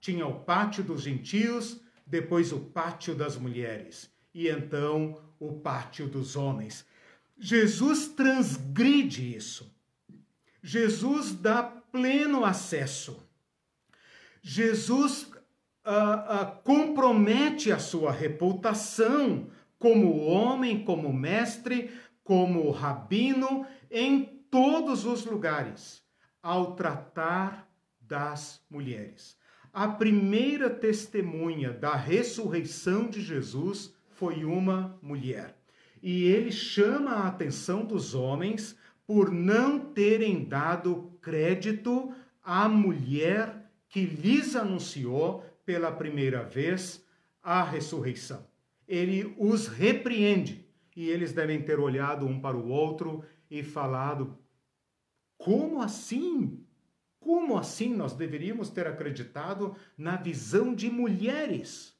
Tinha o pátio dos gentios, depois o pátio das mulheres e então o pátio dos homens. Jesus transgride isso. Jesus dá pleno acesso. Jesus uh, uh, compromete a sua reputação como homem, como mestre, como rabino em todos os lugares, ao tratar das mulheres. A primeira testemunha da ressurreição de Jesus foi uma mulher. E ele chama a atenção dos homens por não terem dado crédito à mulher que lhes anunciou pela primeira vez a ressurreição. Ele os repreende e eles devem ter olhado um para o outro e falado: como assim? Como assim nós deveríamos ter acreditado na visão de mulheres?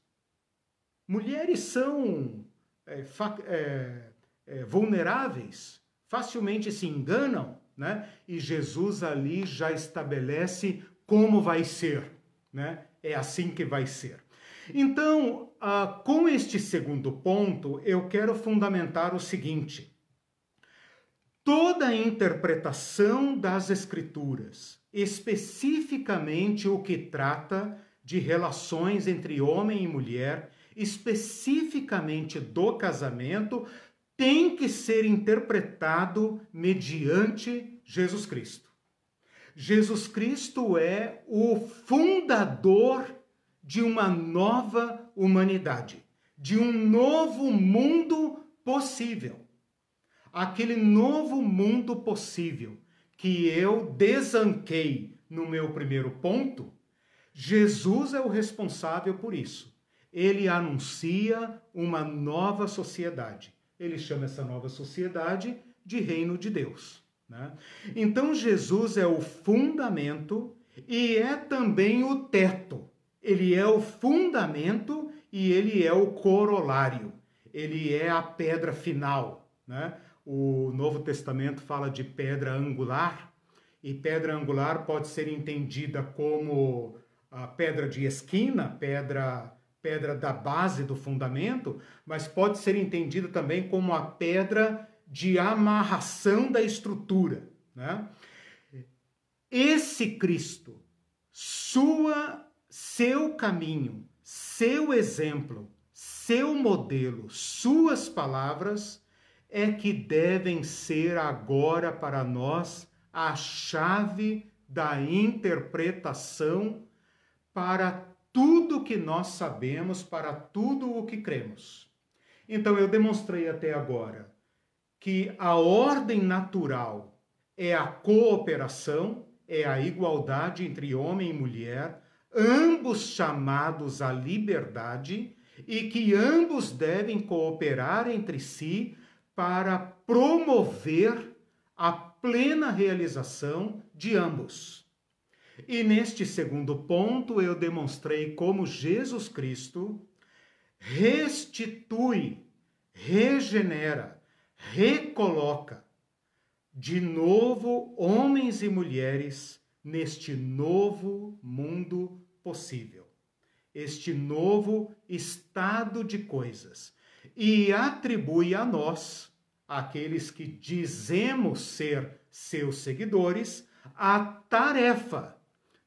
Mulheres são é, é, é, vulneráveis, facilmente se enganam, né? E Jesus ali já estabelece como vai ser, né? É assim que vai ser. Então, ah, com este segundo ponto, eu quero fundamentar o seguinte: toda a interpretação das Escrituras, especificamente o que trata de relações entre homem e mulher, especificamente do casamento, tem que ser interpretado mediante Jesus Cristo. Jesus Cristo é o fundador de uma nova humanidade, de um novo mundo possível. Aquele novo mundo possível que eu desanquei no meu primeiro ponto, Jesus é o responsável por isso ele anuncia uma nova sociedade. Ele chama essa nova sociedade de reino de Deus. Né? Então, Jesus é o fundamento e é também o teto. Ele é o fundamento e ele é o corolário. Ele é a pedra final. Né? O Novo Testamento fala de pedra angular, e pedra angular pode ser entendida como a pedra de esquina, pedra pedra da base do fundamento, mas pode ser entendida também como a pedra de amarração da estrutura. Né? Esse Cristo, sua, seu caminho, seu exemplo, seu modelo, suas palavras é que devem ser agora para nós a chave da interpretação para tudo que nós sabemos para tudo o que cremos. Então eu demonstrei até agora que a ordem natural é a cooperação, é a igualdade entre homem e mulher, ambos chamados à liberdade e que ambos devem cooperar entre si para promover a plena realização de ambos. E neste segundo ponto, eu demonstrei como Jesus Cristo restitui, regenera, recoloca de novo homens e mulheres neste novo mundo possível, este novo estado de coisas, e atribui a nós, aqueles que dizemos ser seus seguidores, a tarefa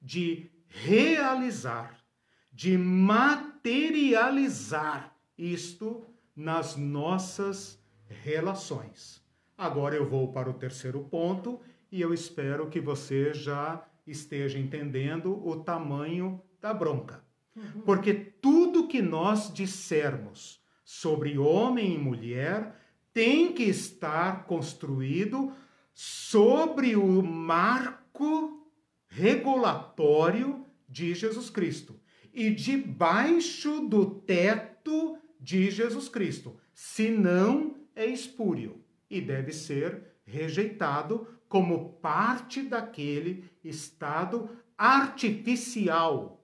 de realizar, de materializar isto nas nossas relações. Agora eu vou para o terceiro ponto e eu espero que você já esteja entendendo o tamanho da bronca. Uhum. Porque tudo que nós dissermos sobre homem e mulher tem que estar construído sobre o marco regulatório de Jesus Cristo e debaixo do teto de Jesus Cristo. Senão é espúrio e deve ser rejeitado como parte daquele estado artificial,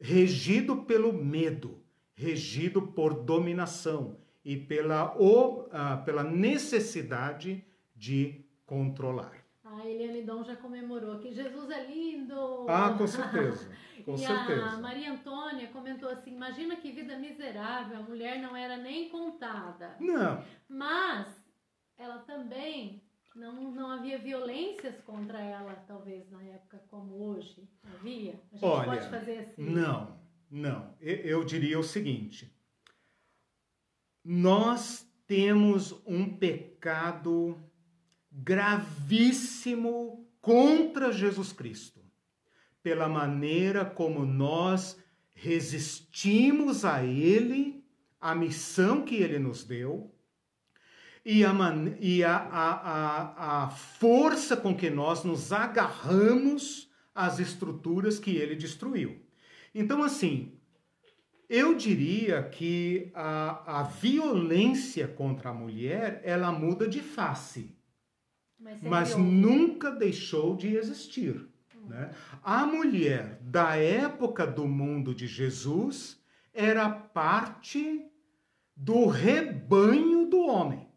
regido pelo medo, regido por dominação e pela, o, ah, pela necessidade de controlar. A Eliane Dom já comemorou que Jesus é lindo. Ah, com certeza. Com e certeza. a Maria Antônia comentou assim: imagina que vida miserável, a mulher não era nem contada. Não. Mas ela também não, não havia violências contra ela, talvez na época como hoje. Havia? A gente Olha, pode fazer assim. Não, não. Eu, eu diria o seguinte: nós temos um pecado gravíssimo contra Jesus Cristo, pela maneira como nós resistimos a Ele, a missão que Ele nos deu, e a, man... e a, a, a, força com que nós nos agarramos às estruturas que Ele destruiu. Então, assim, eu diria que a, a violência contra a mulher, ela muda de face Mas, mas nunca deixou de existir. Né? A mulher da época do mundo de Jesus era parte do rebanho do homem.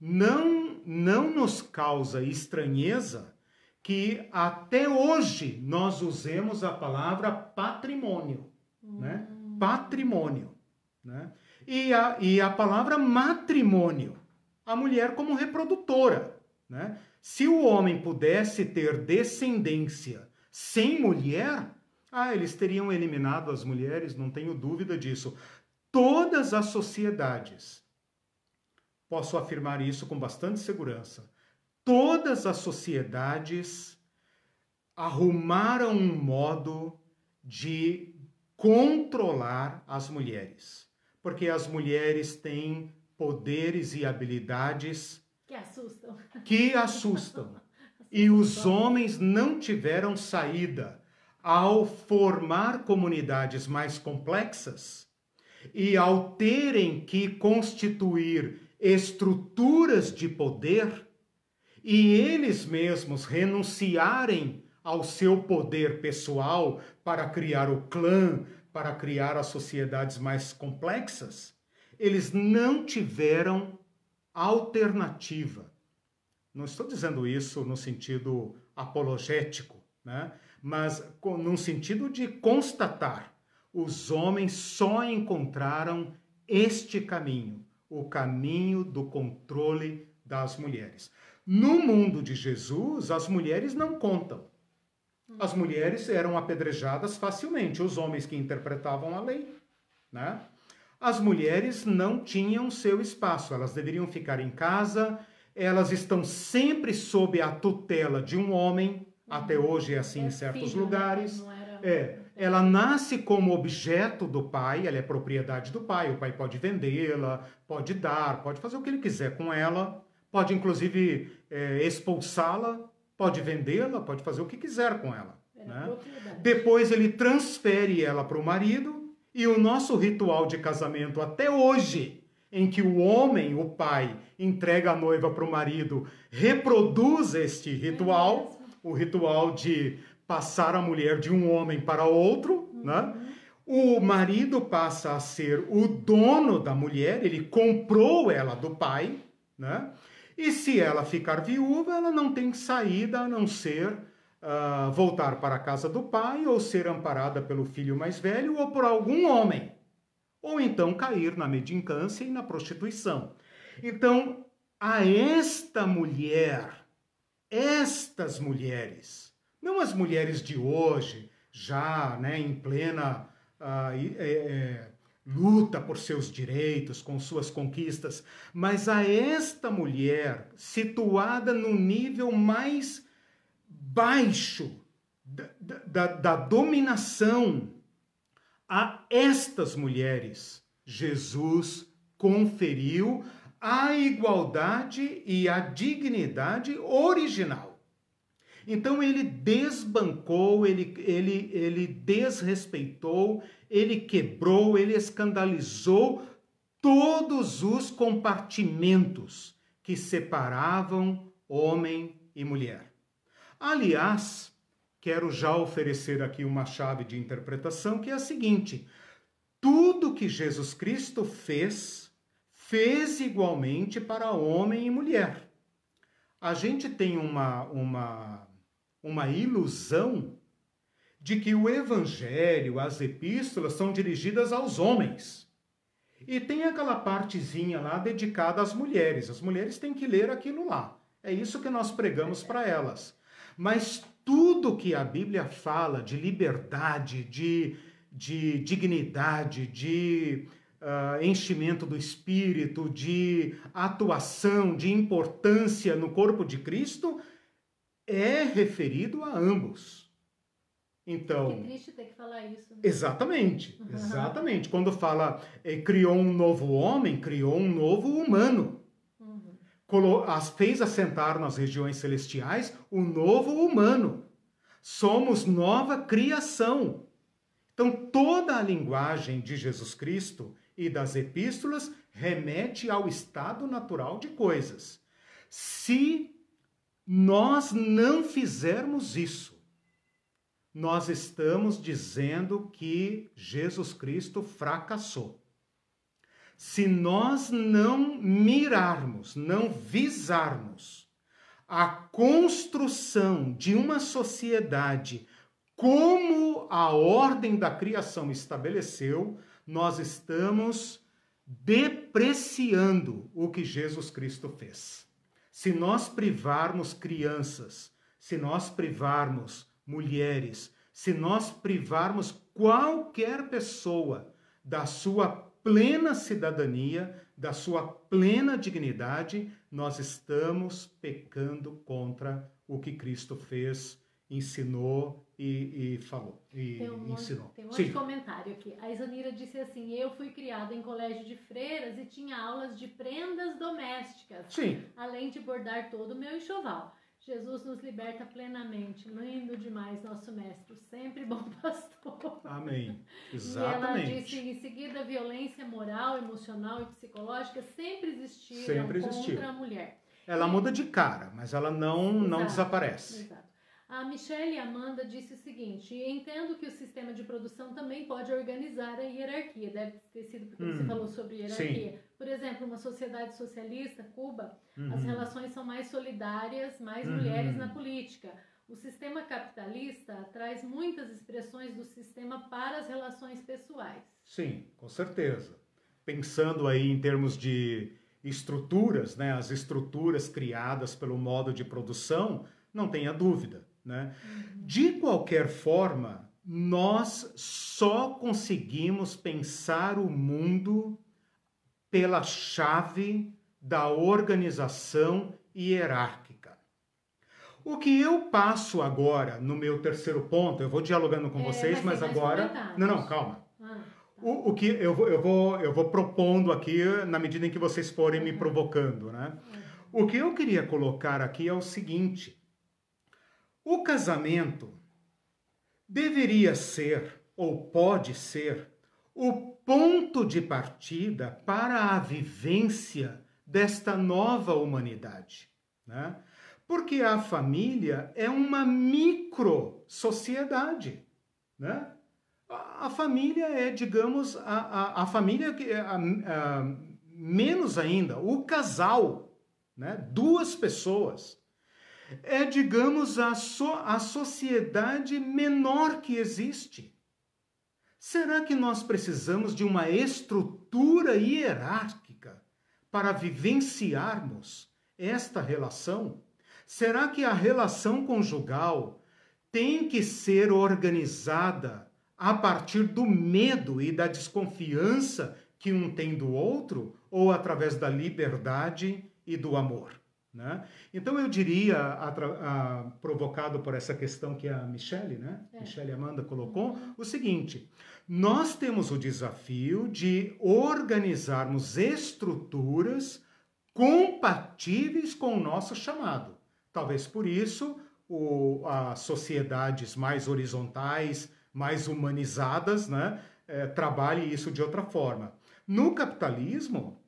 Não, não nos causa estranheza que até hoje nós usemos a palavra patrimônio. Né? Patrimônio. Né? E, a, e a palavra matrimônio. A mulher como reprodutora. Né? Se o homem pudesse ter descendência sem mulher, ah, eles teriam eliminado as mulheres, não tenho dúvida disso. Todas as sociedades, posso afirmar isso com bastante segurança, todas as sociedades arrumaram um modo de controlar as mulheres, porque as mulheres têm poderes e habilidades Que assustam. que assustam. E os homens não tiveram saída ao formar comunidades mais complexas e ao terem que constituir estruturas de poder e eles mesmos renunciarem ao seu poder pessoal para criar o clã, para criar as sociedades mais complexas, eles não tiveram alternativa. Não estou dizendo isso no sentido apologético, né? mas num sentido de constatar. Os homens só encontraram este caminho, o caminho do controle das mulheres. No mundo de Jesus, as mulheres não contam. As mulheres eram apedrejadas facilmente, os homens que interpretavam a lei, né? As mulheres não tinham seu espaço, elas deveriam ficar em casa, elas estão sempre sob a tutela de um homem, até hoje é assim É em certos filho, né? lugares. Não era- É, ela nasce como objeto do pai, ela é propriedade do pai, o pai pode vendê-la, pode dar, pode fazer o que ele quiser com ela, pode inclusive é, expulsá-la, pode vendê-la, pode fazer o que quiser com ela. Era né? Depois ele transfere ela para o marido e o nosso ritual de casamento até hoje, em que o homem, o pai, entrega a noiva para o marido, reproduz este ritual, mesmo. o ritual de passar a mulher de um homem para outro, né? O marido passa a ser o dono da mulher, ele comprou ela do pai, né? E se ela ficar viúva, ela não tem saída a não ser ah, voltar para a casa do pai ou ser amparada pelo filho mais velho ou por algum homem. Ou então cair na mendicância e na prostituição. Então, a esta mulher, estas mulheres, não as mulheres de hoje, já né, em plena e- é, é, luta por seus direitos, com suas conquistas, mas a esta mulher situada no nível mais baixo da, da- da, dominação, a estas mulheres, Jesus conferiu a igualdade e a dignidade original. Então ele desbancou, ele, ele, ele desrespeitou, ele quebrou, ele escandalizou todos os compartimentos que separavam homem e mulher. Aliás, quero já oferecer aqui uma chave de interpretação que é a seguinte: tudo que Jesus Cristo fez, fez igualmente para homem e mulher. A gente tem uma, uma, uma ilusão de que o evangelho, as epístolas são dirigidas aos homens. E tem aquela partezinha lá dedicada às mulheres. As mulheres têm que ler aquilo lá. É isso que nós pregamos para elas. Mas tudo que a Bíblia fala de liberdade, de, de dignidade, de uh, enchimento do espírito, de atuação, de importância no corpo de Cristo, é referido a ambos. Então. Que triste ter que falar isso. Né? Exatamente, exatamente. Quando fala eh, criou um novo homem, criou um novo humano. Uhum. As, fez assentar nas regiões celestiais o novo humano. Somos nova criação. Então, toda a linguagem de Jesus Cristo e das epístolas remete ao estado natural de coisas. Se nós não fizermos isso, nós estamos dizendo que Jesus Cristo fracassou. Se nós não mirarmos, não visarmos a construção de uma sociedade como a ordem da criação estabeleceu, nós estamos depreciando o que Jesus Cristo fez. Se nós privarmos crianças, se nós privarmos mulheres, se nós privarmos qualquer pessoa da sua plena cidadania, da sua plena dignidade, nós estamos pecando contra o que Cristo fez, ensinou e, e falou. E tem um ensinou. Monte, tem um monte de comentário aqui. A Isanira disse assim: Eu fui criada em colégio de freiras e tinha aulas de prendas domésticas. Sim. Além de bordar todo o meu enxoval. Jesus nos liberta plenamente. Lindo demais, nosso mestre. Sempre bom pastor. Amém. Exatamente. E ela disse em seguida: violência moral, emocional e psicológica sempre existiram sempre contra a mulher. Ela muda de cara, mas ela não, não desaparece. Exato. A Michelle Amanda disse o seguinte: entendo que o sistema de produção também pode organizar a hierarquia. Deve ter sido porque hum, você falou sobre hierarquia. Sim. Por exemplo, uma sociedade socialista, Cuba, uhum. as relações são mais solidárias, mais uhum. mulheres na política. O sistema capitalista traz muitas expressões do sistema para as relações pessoais. Sim, com certeza. Pensando aí em termos de estruturas, né, as estruturas criadas pelo modo de produção, não tenha dúvida. Né? De qualquer forma, nós só conseguimos pensar o mundo pela chave da organização hierárquica. O que eu passo agora no meu terceiro ponto, eu vou dialogando com é, vocês, mas, mas agora. Não, não, calma. Ah, tá. o, o, que eu vou, eu, vou, eu vou propondo aqui na medida em que vocês forem uhum. me provocando, né? Uhum. O que eu queria colocar aqui é o seguinte: o casamento deveria ser, ou pode ser, o ponto de partida para a vivência desta nova humanidade. Né? Porque a família é uma micro-sociedade. Né? A, família é, digamos, a, a, a família que é menos ainda, o casal, né? duas pessoas é, digamos, a, so, a sociedade menor que existe. Será que nós precisamos de uma estrutura hierárquica para vivenciarmos esta relação? Será que a relação conjugal tem que ser organizada a partir do medo e da desconfiança que um tem do outro ou através da liberdade e do amor? Né? Então eu diria, a, a, provocado por essa questão que a Michele, né? É. Michele Amanda colocou, uhum. o seguinte: nós temos o desafio de organizarmos estruturas compatíveis com o nosso chamado. Talvez por isso o, as sociedades mais horizontais, mais humanizadas, né, é, trabalhem isso de outra forma. No capitalismo,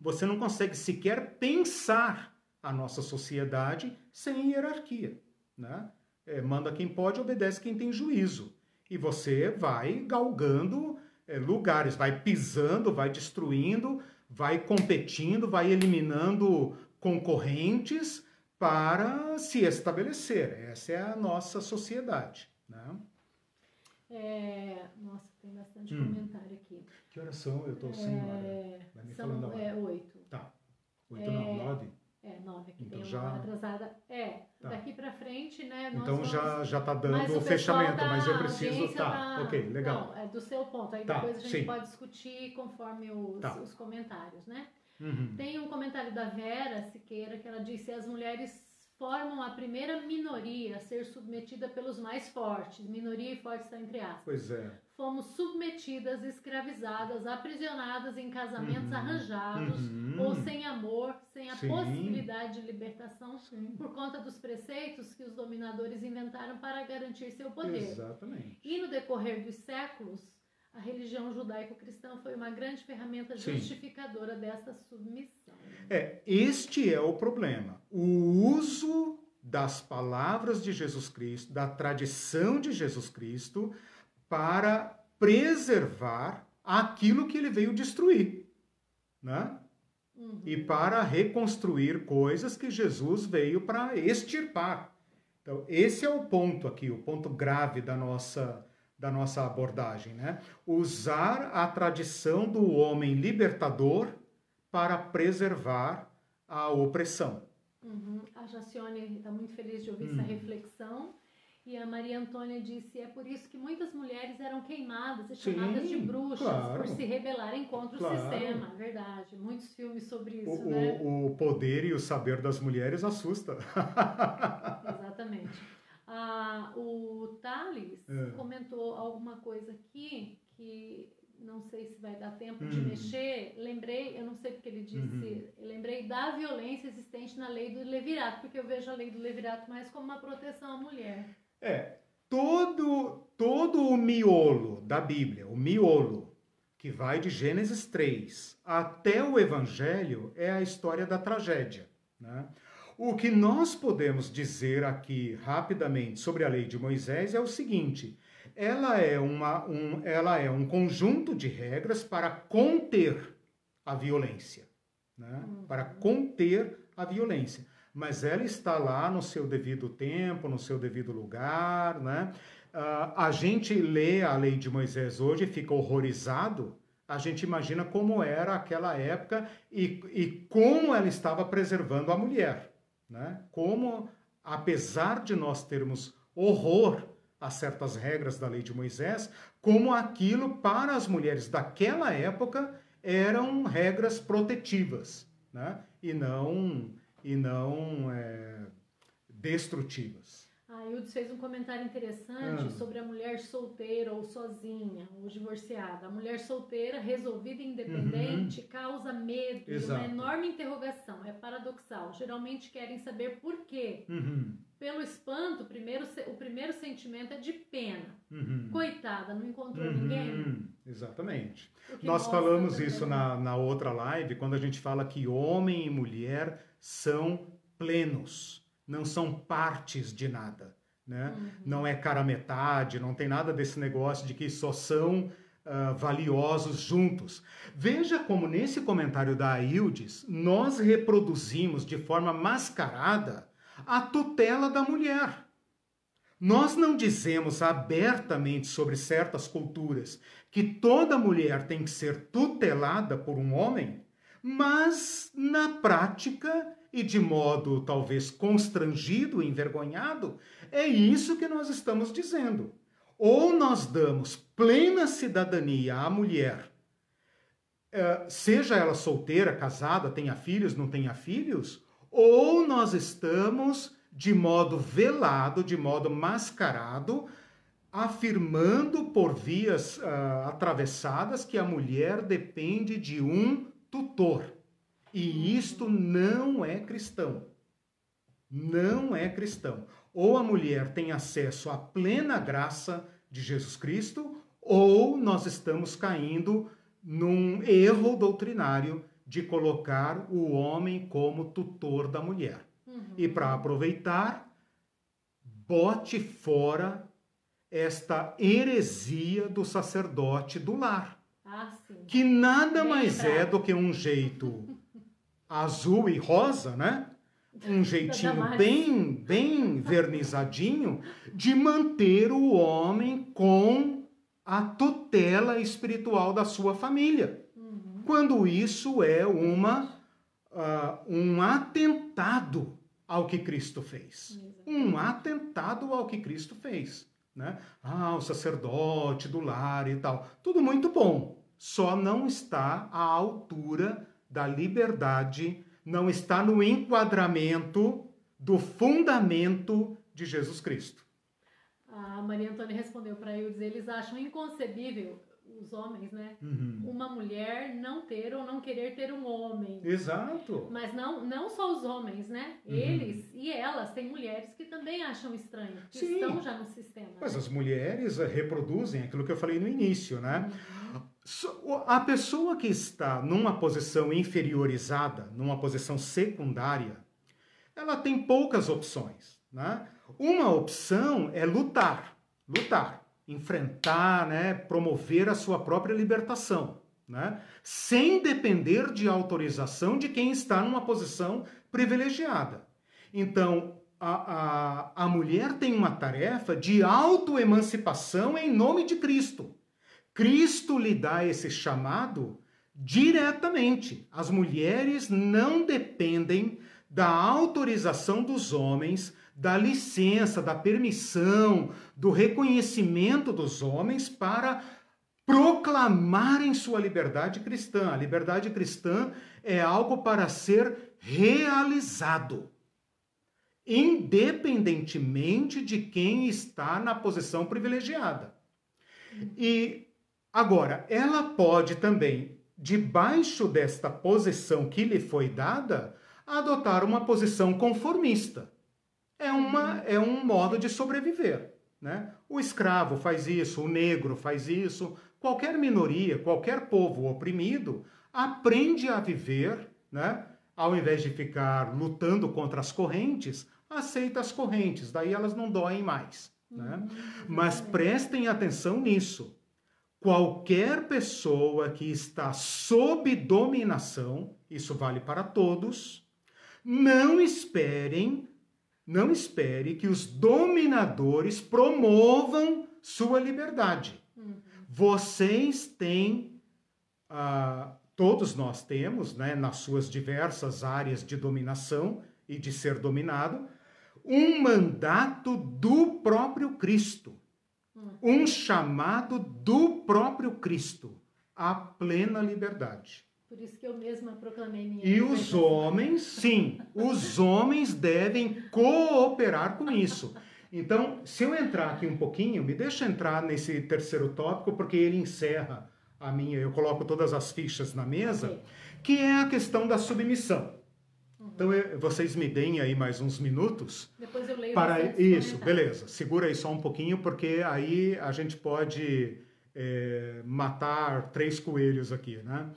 você não consegue sequer pensar a nossa sociedade sem hierarquia. Né? É, manda quem pode, obedece quem tem juízo. E você vai galgando é, lugares, vai pisando, vai destruindo, vai competindo, vai eliminando concorrentes para se estabelecer. Essa é a nossa sociedade. Né? É, nossa, tem bastante hum. comentário aqui. Que horas são? Eu estou sem hora. Vai me são, falando É, oito. Tá. Oito é, não, nove? É, nove aqui, então tem já... uma atrasada. É, tá. daqui para frente, né? então vamos... já, já tá dando o fechamento, mas eu preciso... Tá, tá, ok, legal. Não, é do seu ponto, aí tá, depois a gente sim. pode discutir conforme os, tá. os comentários, né? Uhum. Tem um comentário da Vera Siqueira que ela disse: as mulheres formam a primeira minoria a ser submetida pelos mais fortes. Minoria e forte está entre aspas. Pois é. Fomos submetidas, escravizadas, aprisionadas em casamentos uhum. arranjados uhum. ou sem amor, sem a Sim. possibilidade de libertação Sim. por conta dos preceitos que os dominadores inventaram para garantir seu poder. Exatamente. E no decorrer dos séculos, a religião judaico-cristã foi uma grande ferramenta justificadora Sim. dessa submissão. É, este é o problema. O uso das palavras de Jesus Cristo, da tradição de Jesus Cristo, para preservar aquilo que ele veio destruir, né? Uhum. E para reconstruir coisas que Jesus veio para extirpar. Então, esse é o ponto aqui, o ponto grave da nossa da nossa abordagem, né? Usar a tradição do homem libertador para preservar a opressão. Uhum. A Jacione está muito feliz de ouvir uhum. essa reflexão. E a Maria Antônia disse: é por isso que muitas mulheres eram queimadas e chamadas Sim, de bruxas claro. por se rebelarem contra claro. o sistema. Verdade. Muitos filmes sobre isso. O, né? o, o poder e o saber das mulheres assusta. Ah, o Thales é. comentou alguma coisa aqui que não sei se vai dar tempo uhum. de mexer. Lembrei, eu não sei porque ele disse, uhum. lembrei da violência existente na lei do Levirato, porque eu vejo a lei do Levirato mais como uma proteção à mulher. É, todo, todo o miolo da Bíblia, o miolo, que vai de Gênesis 3 até o Evangelho, é a história da tragédia. Né? O que nós podemos dizer aqui rapidamente sobre a lei de Moisés é o seguinte: ela é, uma, um, ela é um conjunto de regras para conter a violência. Né? Uhum. Para conter a violência. Mas ela está lá no seu devido tempo, no seu devido lugar. Né? Uh, a gente lê a lei de Moisés hoje e fica horrorizado. A gente imagina como era aquela época e, e como ela estava preservando a mulher né? como, apesar de nós termos horror a certas regras da lei de Moisés, como aquilo para as mulheres daquela época eram regras protetivas né? e não, e não é, destrutivas. A Ildes fez um comentário interessante ah. sobre a mulher solteira ou sozinha, ou divorciada. A mulher solteira, resolvida e independente, uhum. causa medo Exato. e uma enorme interrogação. É paradoxal. Geralmente querem saber por quê. Uhum. Pelo espanto, primeiro, o primeiro sentimento é de pena. Uhum. Coitada, não encontrou uhum. ninguém? Exatamente. Nós falamos isso na, na outra live, quando a gente fala que homem e mulher são plenos não são partes de nada. Né? Uhum. Não é cara metade, não tem nada desse negócio de que só são uh, valiosos juntos. Veja como nesse comentário da Aildes nós reproduzimos de forma mascarada a tutela da mulher. Nós não dizemos abertamente sobre certas culturas que toda mulher tem que ser tutelada por um homem, mas na prática e de modo talvez constrangido, envergonhado, é isso que nós estamos dizendo. Ou nós damos plena cidadania à mulher, eh, seja ela solteira, casada, tenha filhos, não tenha filhos, ou nós estamos de modo velado, de modo mascarado, afirmando por vias uh, atravessadas que a mulher depende de um tutor. E isto não é cristão. Não é cristão. Ou a mulher tem acesso à plena graça de Jesus Cristo, ou nós estamos caindo num erro doutrinário de colocar o homem como tutor da mulher. Uhum. E para aproveitar, bote fora esta heresia do sacerdote do lar. Ah. Que nada Bem mais é do que um jeito azul e rosa, né? Um jeitinho bem, bem vernizadinho de manter o homem com a tutela espiritual da sua família. Uhum. Quando isso é uma, ah, um atentado ao que Cristo fez. Um atentado ao que Cristo fez. Né? Ah, o sacerdote do lar e tal. Tudo muito bom. Só não está à altura da liberdade, não está no enquadramento do fundamento de Jesus Cristo. A Maria Antônia respondeu para eu dizer, eles acham inconcebível, os homens, né? Uhum. Uma mulher não ter ou não querer ter um homem. Exato. Mas não, não só os homens, né? Uhum. Eles e elas, tem mulheres que também acham estranho, que Sim. estão já no sistema. Mas né? as mulheres eh, reproduzem aquilo que eu falei no início, né? Uhum. A pessoa que está numa posição inferiorizada, numa posição secundária, ela tem poucas opções, né? Uma opção é lutar, lutar, enfrentar, né? Promover a sua própria libertação, né? Sem depender de autorização de quem está numa posição privilegiada. Então, a, a, a mulher tem uma tarefa de autoemancipação em nome de Cristo. Cristo lhe dá esse chamado diretamente. As mulheres não dependem da autorização dos homens, da licença, da permissão, do reconhecimento dos homens para proclamarem sua liberdade cristã. A liberdade cristã é algo para ser realizado, independentemente de quem está na posição privilegiada. E agora, ela pode também, debaixo desta posição que lhe foi dada, adotar uma posição conformista. É, uma, é um modo de sobreviver. Né? O escravo faz isso, o negro faz isso, qualquer minoria, qualquer povo oprimido aprende a viver, né? ao invés de ficar lutando contra as correntes, aceita as correntes, daí elas não doem mais. Né? Mas prestem atenção nisso. Qualquer pessoa que está sob dominação, isso vale para todos, não esperem, não espere que os dominadores promovam sua liberdade. Uhum. Vocês têm, ah, todos nós temos, né, nas suas diversas áreas de dominação e de ser dominado, um mandato do próprio Cristo, um chamado do próprio Cristo à plena liberdade. Por isso que eu mesma proclamei minha E os homens, sim, os homens devem cooperar com isso. Então, se eu entrar aqui um pouquinho, me deixa entrar nesse terceiro tópico, porque ele encerra a minha, eu coloco todas as fichas na mesa, Ok. que é a questão da submissão. Então, vocês me deem aí mais uns minutos Depois eu leio para isso, beleza. Segura aí só um pouquinho, porque aí a gente pode é, matar três coelhos aqui, né?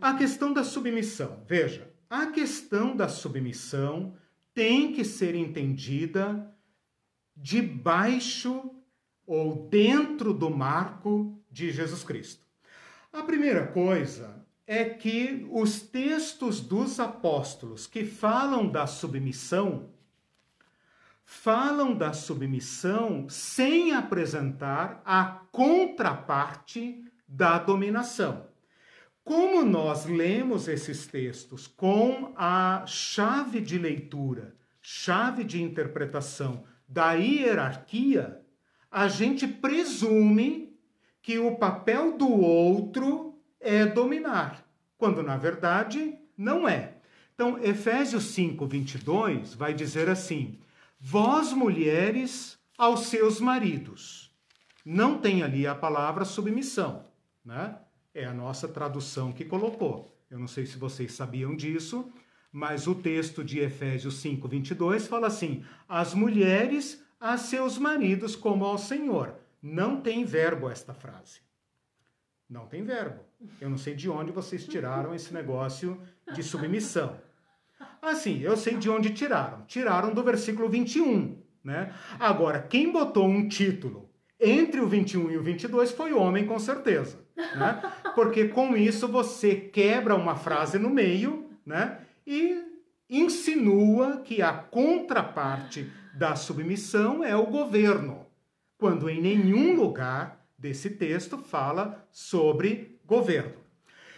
A questão da submissão. Veja, a questão da submissão tem que ser entendida debaixo ou dentro do marco de Jesus Cristo. A primeira coisa é que os textos dos apóstolos que falam da submissão falam da submissão sem apresentar a contraparte da dominação. Como nós lemos esses textos com a chave de leitura, chave de interpretação da hierarquia, a gente presume que o papel do outro é dominar, quando na verdade não é. Então, Efésios 5, 22 vai dizer assim: Vós, mulheres, aos seus maridos. Não tem ali a palavra submissão, né? É a nossa tradução que colocou. Eu não sei se vocês sabiam disso, mas o texto de Efésios 5, 22 fala assim: As mulheres a seus maridos como ao Senhor. Não tem verbo esta frase. Não tem verbo. Eu não sei de onde vocês tiraram esse negócio de submissão. Assim, eu sei de onde tiraram. Tiraram do versículo 21, né? Agora, quem botou um título entre o 21 e o 22 foi o homem, com certeza. né? Porque com isso você quebra uma frase no meio, né? E insinua que a contraparte da submissão é o governo, quando em nenhum lugar desse texto fala sobre governo.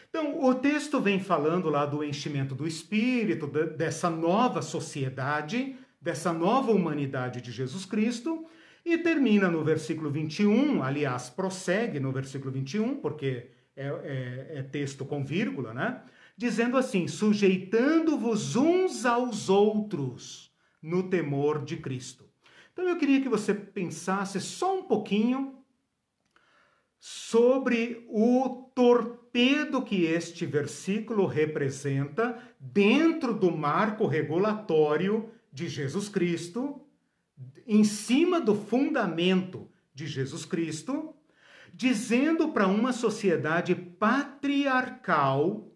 Então, o texto vem falando lá do enchimento do espírito, dessa nova sociedade, dessa nova humanidade de Jesus Cristo, e termina no versículo 21, aliás, prossegue no versículo 21, porque é, é, é texto com vírgula, né? Dizendo assim: sujeitando-vos uns aos outros no temor de Cristo. Então eu queria que você pensasse só um pouquinho sobre o torpedo que este versículo representa dentro do marco regulatório de Jesus Cristo, em cima do fundamento de Jesus Cristo, dizendo para uma sociedade patriarcal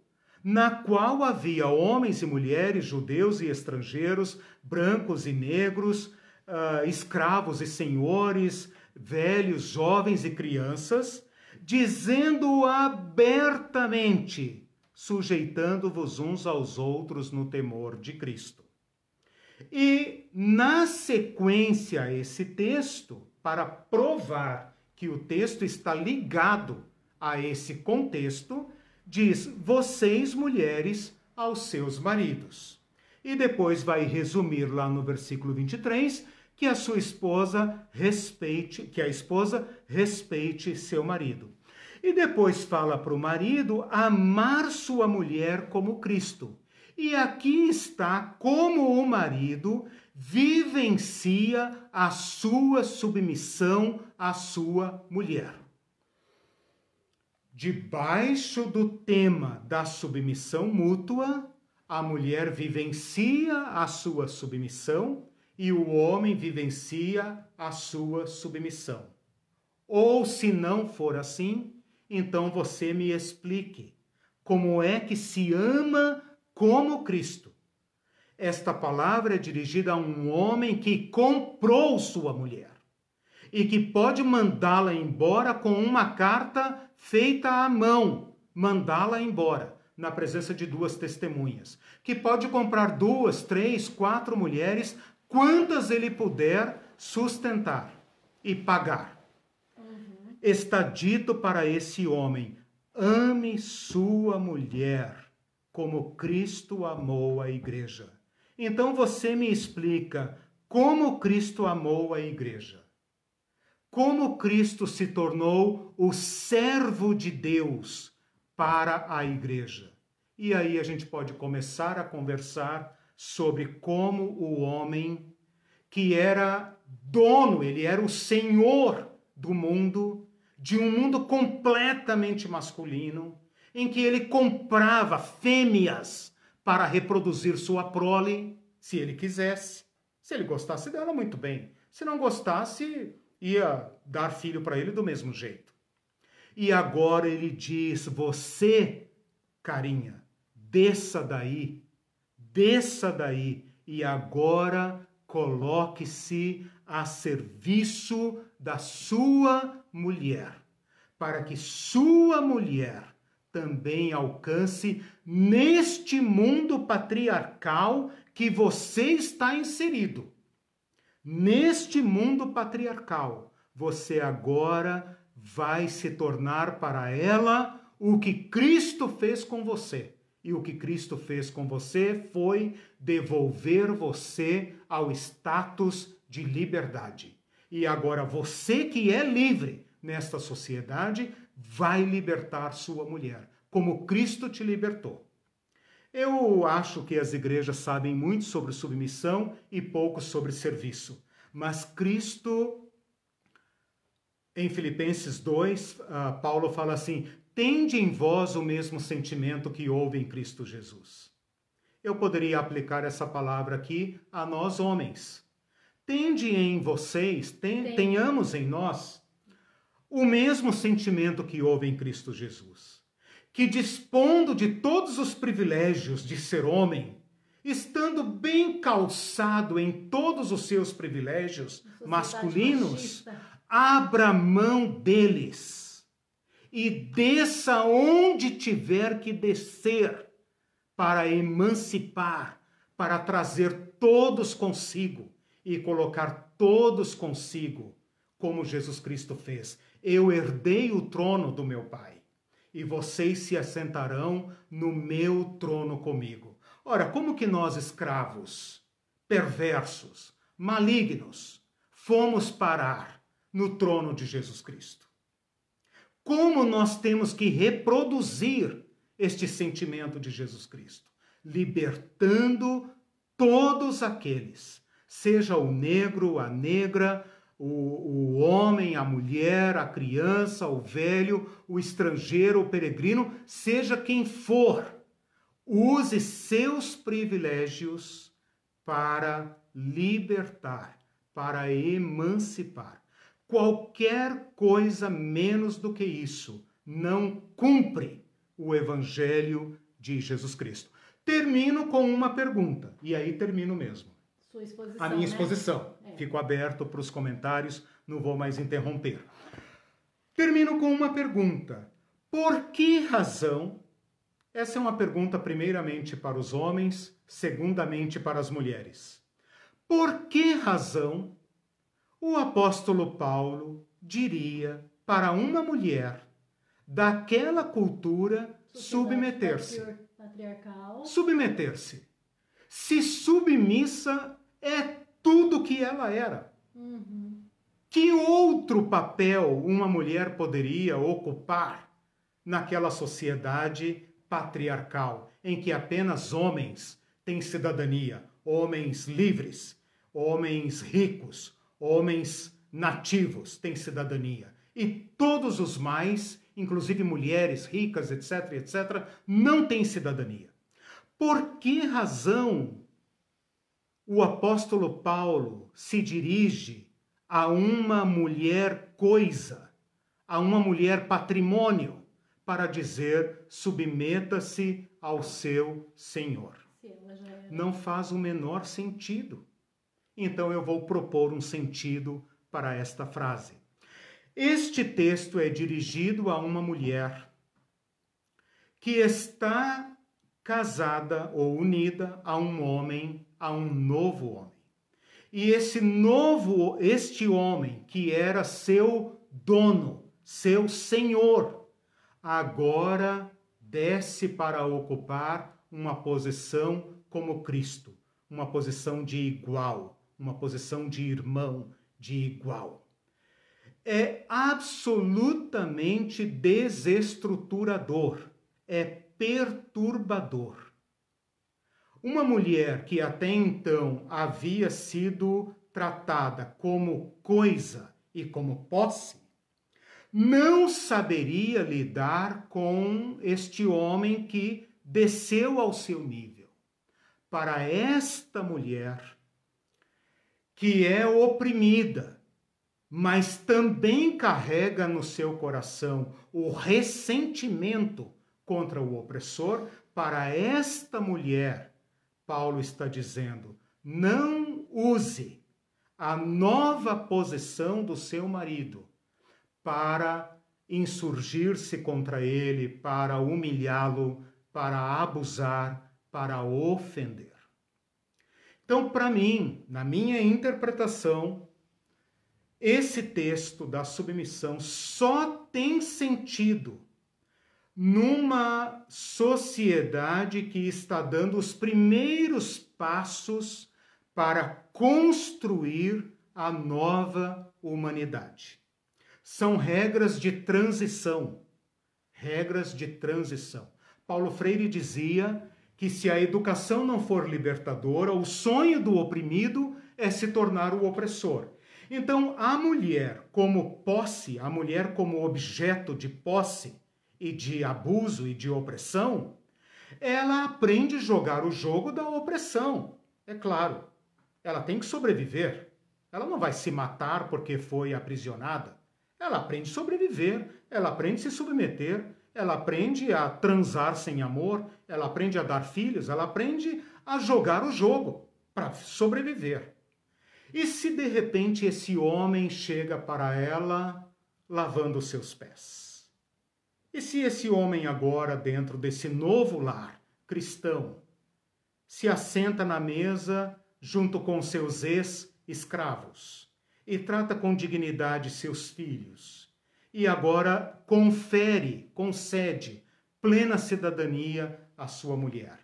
na qual havia homens e mulheres, judeus e estrangeiros, brancos e negros, uh, escravos e senhores, velhos, jovens e crianças, dizendo abertamente: sujeitando-vos uns aos outros no temor de Cristo. E na sequência a esse texto, para provar que o texto está ligado a esse contexto, diz: vocês mulheres aos seus maridos. E depois vai resumir lá no versículo 23 que a sua esposa respeite, que a esposa respeite seu marido. E depois fala para o marido amar sua mulher como Cristo. E aqui está como o marido vivencia a sua submissão à sua mulher. Debaixo do tema da submissão mútua, a mulher vivencia a sua submissão e o homem vivencia a sua submissão. Ou se não for assim, então você me explique como é que se ama como Cristo. Esta palavra é dirigida a um homem que comprou sua mulher e que pode mandá-la embora com uma carta feita à mão, mandá-la embora na presença de duas testemunhas, que pode comprar duas, três, quatro mulheres quantas ele puder sustentar e pagar. Uhum. Está dito para esse homem: ame sua mulher como Cristo amou a igreja. Então você me explica como Cristo amou a igreja. Como Cristo se tornou o servo de Deus para a igreja. E aí a gente pode começar a conversar sobre como o homem, que era dono, ele era o senhor do mundo, de um mundo completamente masculino, em que ele comprava fêmeas para reproduzir sua prole, se ele quisesse. Se ele gostasse dela, muito bem. Se não gostasse, ia dar filho para ele do mesmo jeito. E agora ele diz: Você, carinha, desça daí desça daí e agora coloque-se a serviço da sua mulher, para que sua mulher também alcance neste mundo patriarcal que você está inserido. Neste mundo patriarcal, você agora vai se tornar para ela o que Cristo fez com você e o que Cristo fez com você foi devolver você ao status de liberdade. E agora você que é livre nesta sociedade vai libertar sua mulher, como Cristo te libertou. Eu acho que as igrejas sabem muito sobre submissão e pouco sobre serviço, mas Cristo em Filipenses 2, ah, Paulo fala assim: tende em vós o mesmo sentimento que houve em Cristo Jesus. Eu poderia aplicar essa palavra aqui a nós homens. Tende em vocês, ten, tenhamos em nós o mesmo sentimento que houve em Cristo Jesus, que dispondo de todos os privilégios de ser homem, estando bem calçado em todos os seus privilégios masculinos, machista. abra mão deles e desça onde tiver que descer para emancipar, para trazer todos consigo e colocar todos consigo, como Jesus Cristo fez. Eu herdei o trono do meu Pai e vocês se assentarão no meu trono comigo. Ora, como que nós escravos, perversos, malignos, fomos parar no trono de Jesus Cristo? Como nós temos que reproduzir este sentimento de Jesus Cristo? Libertando todos aqueles, seja o negro, a negra, o, o homem, a mulher, a criança, o velho, o estrangeiro, o peregrino, seja quem for, use seus privilégios para libertar, para emancipar. Qualquer coisa menos do que isso não cumpre o Evangelho de Jesus Cristo. Termino com uma pergunta, e aí termino mesmo. Exposição, a minha né? exposição. É. Fico aberto para os comentários, não vou mais interromper. Termino com uma pergunta. Por que razão? Essa é uma pergunta, primeiramente, para os homens, segundamente, para as mulheres. Por que razão o apóstolo Paulo diria para uma mulher daquela cultura submeter-se? Submeter-se. Se submissa é tudo que ela era. Uhum. Que outro papel uma mulher poderia ocupar naquela sociedade patriarcal em que apenas homens têm cidadania, homens livres, homens ricos, homens nativos têm cidadania e todos os mais, inclusive mulheres ricas, etc, etc, não têm cidadania. Por que razão o apóstolo Paulo se dirige a uma mulher coisa, a uma mulher patrimônio, para dizer submeta-se ao seu Senhor. Não faz o menor sentido. Então eu vou propor um sentido para esta frase. Este texto é dirigido a uma mulher que está casada ou unida a um homem, a um novo homem. E esse novo, este homem que era seu dono, seu senhor, agora desce para ocupar uma posição como Cristo, uma posição de igual, uma posição de irmão, de igual. É absolutamente desestruturador, é perturbador. Uma mulher que até então havia sido tratada como coisa e como posse, não saberia lidar com este homem que desceu ao seu nível. Para esta mulher, que é oprimida, mas também carrega no seu coração o ressentimento contra o opressor, para esta mulher, Paulo está dizendo: não use a nova posição do seu marido para insurgir-se contra ele, para humilhá-lo, para abusar, para ofender. Então, para mim, na minha interpretação, esse texto da submissão só tem sentido numa sociedade que está dando os primeiros passos para construir a nova humanidade. São regras de transição. Regras de transição. Paulo Freire dizia que se a educação não for libertadora, o sonho do oprimido é se tornar o opressor. Então, a mulher como posse, a mulher como objeto de posse, e de abuso e de opressão, ela aprende a jogar o jogo da opressão. É claro, ela tem que sobreviver. Ela não vai se matar porque foi aprisionada. Ela aprende a sobreviver, ela aprende a se submeter, ela aprende a transar sem amor, ela aprende a dar filhos, ela aprende a jogar o jogo para sobreviver. E se de repente esse homem chega para ela lavando seus pés? E se esse homem agora, dentro desse novo lar cristão, se assenta na mesa junto com seus ex-escravos e trata com dignidade seus filhos, e agora confere, concede plena cidadania à sua mulher.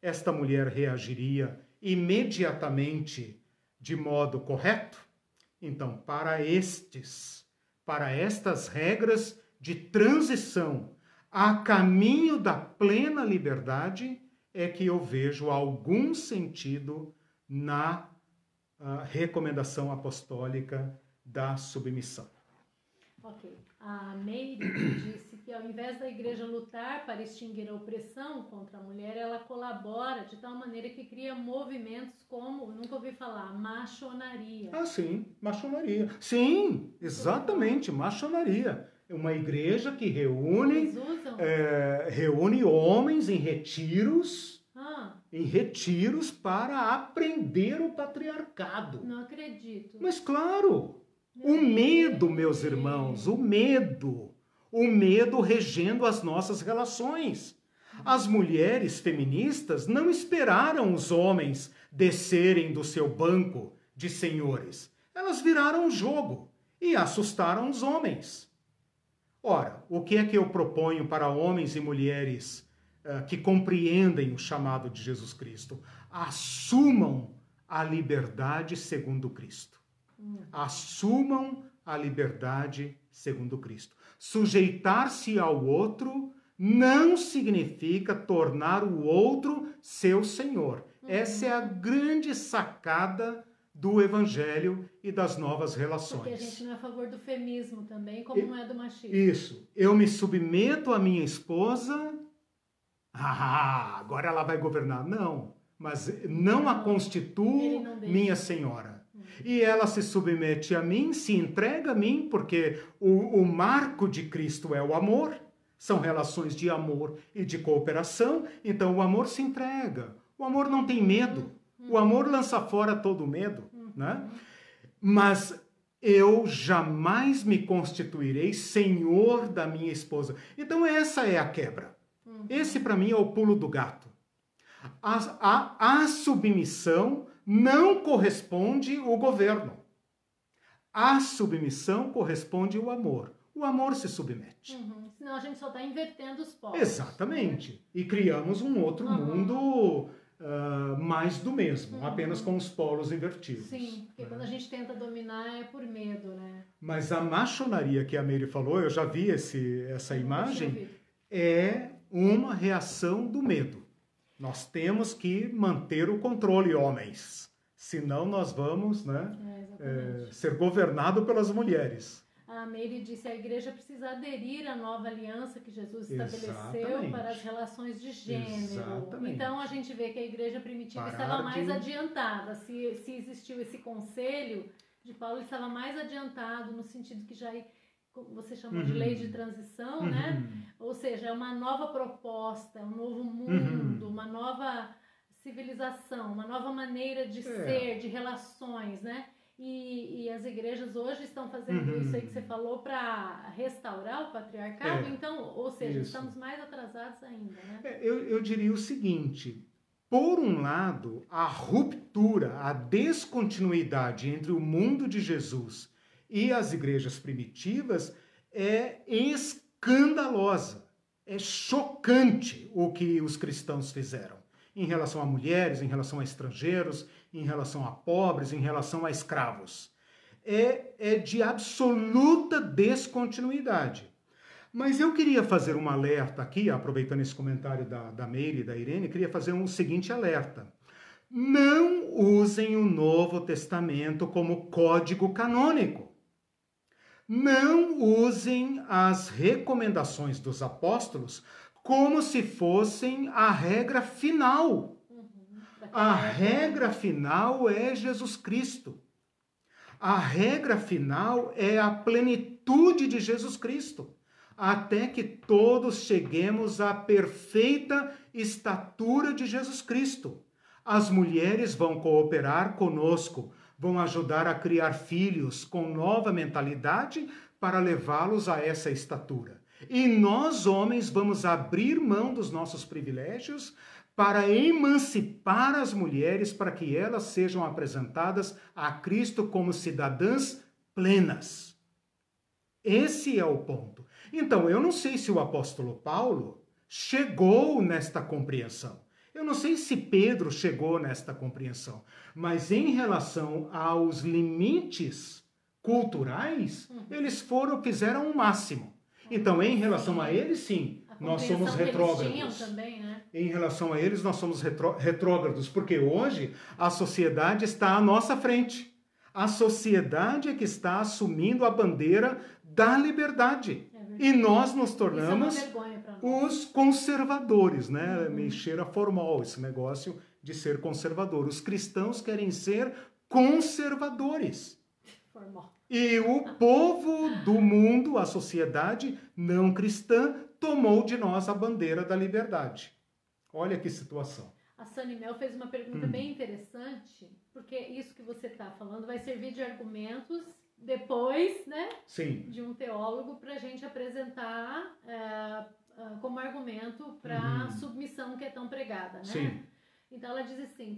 Esta mulher reagiria imediatamente de modo correto? Então, para estes, para estas regras de transição a caminho da plena liberdade, é que eu vejo algum sentido na uh, recomendação apostólica da submissão. Ok. A Meire disse que ao invés da igreja lutar para extinguir a opressão contra a mulher, ela colabora de tal maneira que cria movimentos como, nunca ouvi falar, machonaria. Ah, sim, machonaria. Sim, exatamente, machonaria. É uma igreja que reúne, é, reúne homens em retiros. Ah. Em retiros para aprender o patriarcado. Não acredito. Mas claro, o medo, meus irmãos, o medo. O medo regendo as nossas relações. As mulheres feministas não esperaram os homens descerem do seu banco de senhores. Elas viraram o jogo e assustaram os homens. Ora, o que é que eu proponho para homens e mulheres uh, que compreendem o chamado de Jesus Cristo? Assumam a liberdade segundo Cristo. Assumam a liberdade segundo Cristo. Sujeitar-se ao outro não significa tornar o outro seu senhor. Essa é a grande sacada do evangelho e das novas relações. Porque a gente não é a favor do feminismo também, como e, não é do machismo. Isso. Eu me submeto à minha esposa. Ah, agora ela vai governar. Não. Mas não, não a constituo minha senhora e ela se submete a mim, se entrega a mim, porque o, o marco de Cristo é o amor, são relações de amor e de cooperação, então o amor se entrega. O amor não tem medo, o amor lança fora todo medo, né? Mas eu jamais me constituirei senhor da minha esposa. Então essa é a quebra. Esse para mim é o pulo do gato. A, a, a submissão não corresponde o governo. A submissão corresponde o amor. O amor se submete. Uhum. Senão a gente só está invertendo os polos. Exatamente. E criamos um outro uhum. mundo uh, mais do mesmo, uhum. apenas com os polos invertidos. Sim, porque né? quando a gente tenta dominar é por medo, né? Mas a machonaria que a Mary falou, eu já vi esse, essa imagem, é uma reação do medo. Nós temos que manter o controle, homens. Senão nós vamos né, é, é, ser governados pelas mulheres. A Meire disse a igreja precisa aderir à nova aliança que Jesus estabeleceu Exatamente. para as relações de gênero. Exatamente. Então a gente vê que a igreja primitiva Parar estava mais de... adiantada. Se, se existiu esse conselho de Paulo, estava mais adiantado no sentido que já você chamou uhum. de lei de transição, né? uhum. né? Ou seja, é uma nova proposta, um novo mundo, uhum. uma nova civilização, uma nova maneira de é. ser, de relações, né? E, e, as igrejas hoje estão fazendo uhum. isso aí que você falou para restaurar o patriarcado, é. então, ou seja, isso. estamos mais atrasados ainda, né? É, eu, eu diria o seguinte: por um lado, a ruptura, a descontinuidade entre o mundo de Jesus e as igrejas primitivas é escandalosa, é chocante o que os cristãos fizeram em relação a mulheres, em relação a estrangeiros, em relação a pobres, em relação a escravos. É, é de absoluta descontinuidade. Mas eu queria fazer um alerta aqui, aproveitando esse comentário da, da Meire e da Irene, queria fazer um seguinte alerta. Não usem o Novo Testamento como código canônico não usem as recomendações dos apóstolos como se fossem a regra final. A regra final é Jesus Cristo. A regra final é a plenitude de Jesus Cristo, até que todos cheguemos à perfeita estatura de Jesus Cristo. As mulheres vão cooperar conosco vão ajudar a criar filhos com nova mentalidade para levá-los a essa estatura. E nós, homens, vamos abrir mão dos nossos privilégios para emancipar as mulheres para que elas sejam apresentadas a Cristo como cidadãs plenas. Esse é o ponto. Então, eu não sei se o apóstolo Paulo chegou nesta compreensão. Eu não sei se Pedro chegou nesta compreensão, mas em relação aos limites culturais, uhum. eles foram, fizeram o máximo. Então, em relação a eles, sim, nós somos retrógrados. Também, né? Em relação a eles, nós somos retró retrógrados, porque hoje a sociedade está à nossa frente. A sociedade é que está assumindo a bandeira da liberdade. É e nós nos tornamos é os conservadores, né? Uhum. Me cheira formal esse negócio de ser conservador. Os cristãos querem ser conservadores. Formal. E o povo do mundo, a sociedade não cristã, tomou de nós a bandeira da liberdade. Olha que situação. A Sunny Mel fez uma pergunta hum. bem interessante, porque isso que você está falando vai servir de argumentos depois, né? Sim. De um teólogo para a gente apresentar é, como argumento para a uhum. submissão que é tão pregada, né? Sim. Então ela diz assim: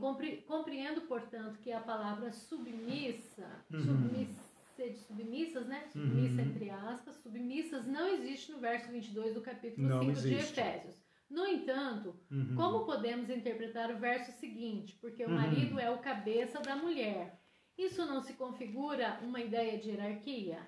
compreendo, portanto, que a palavra submissa, uhum. submissa de submissas, né? Submissa uhum. entre aspas, submissas não existe no verso 22 do capítulo não 5 existe. de Efésios. No entanto, uhum. como podemos interpretar o verso seguinte? Porque o uhum. marido é o cabeça da mulher. Isso não se configura uma ideia de hierarquia?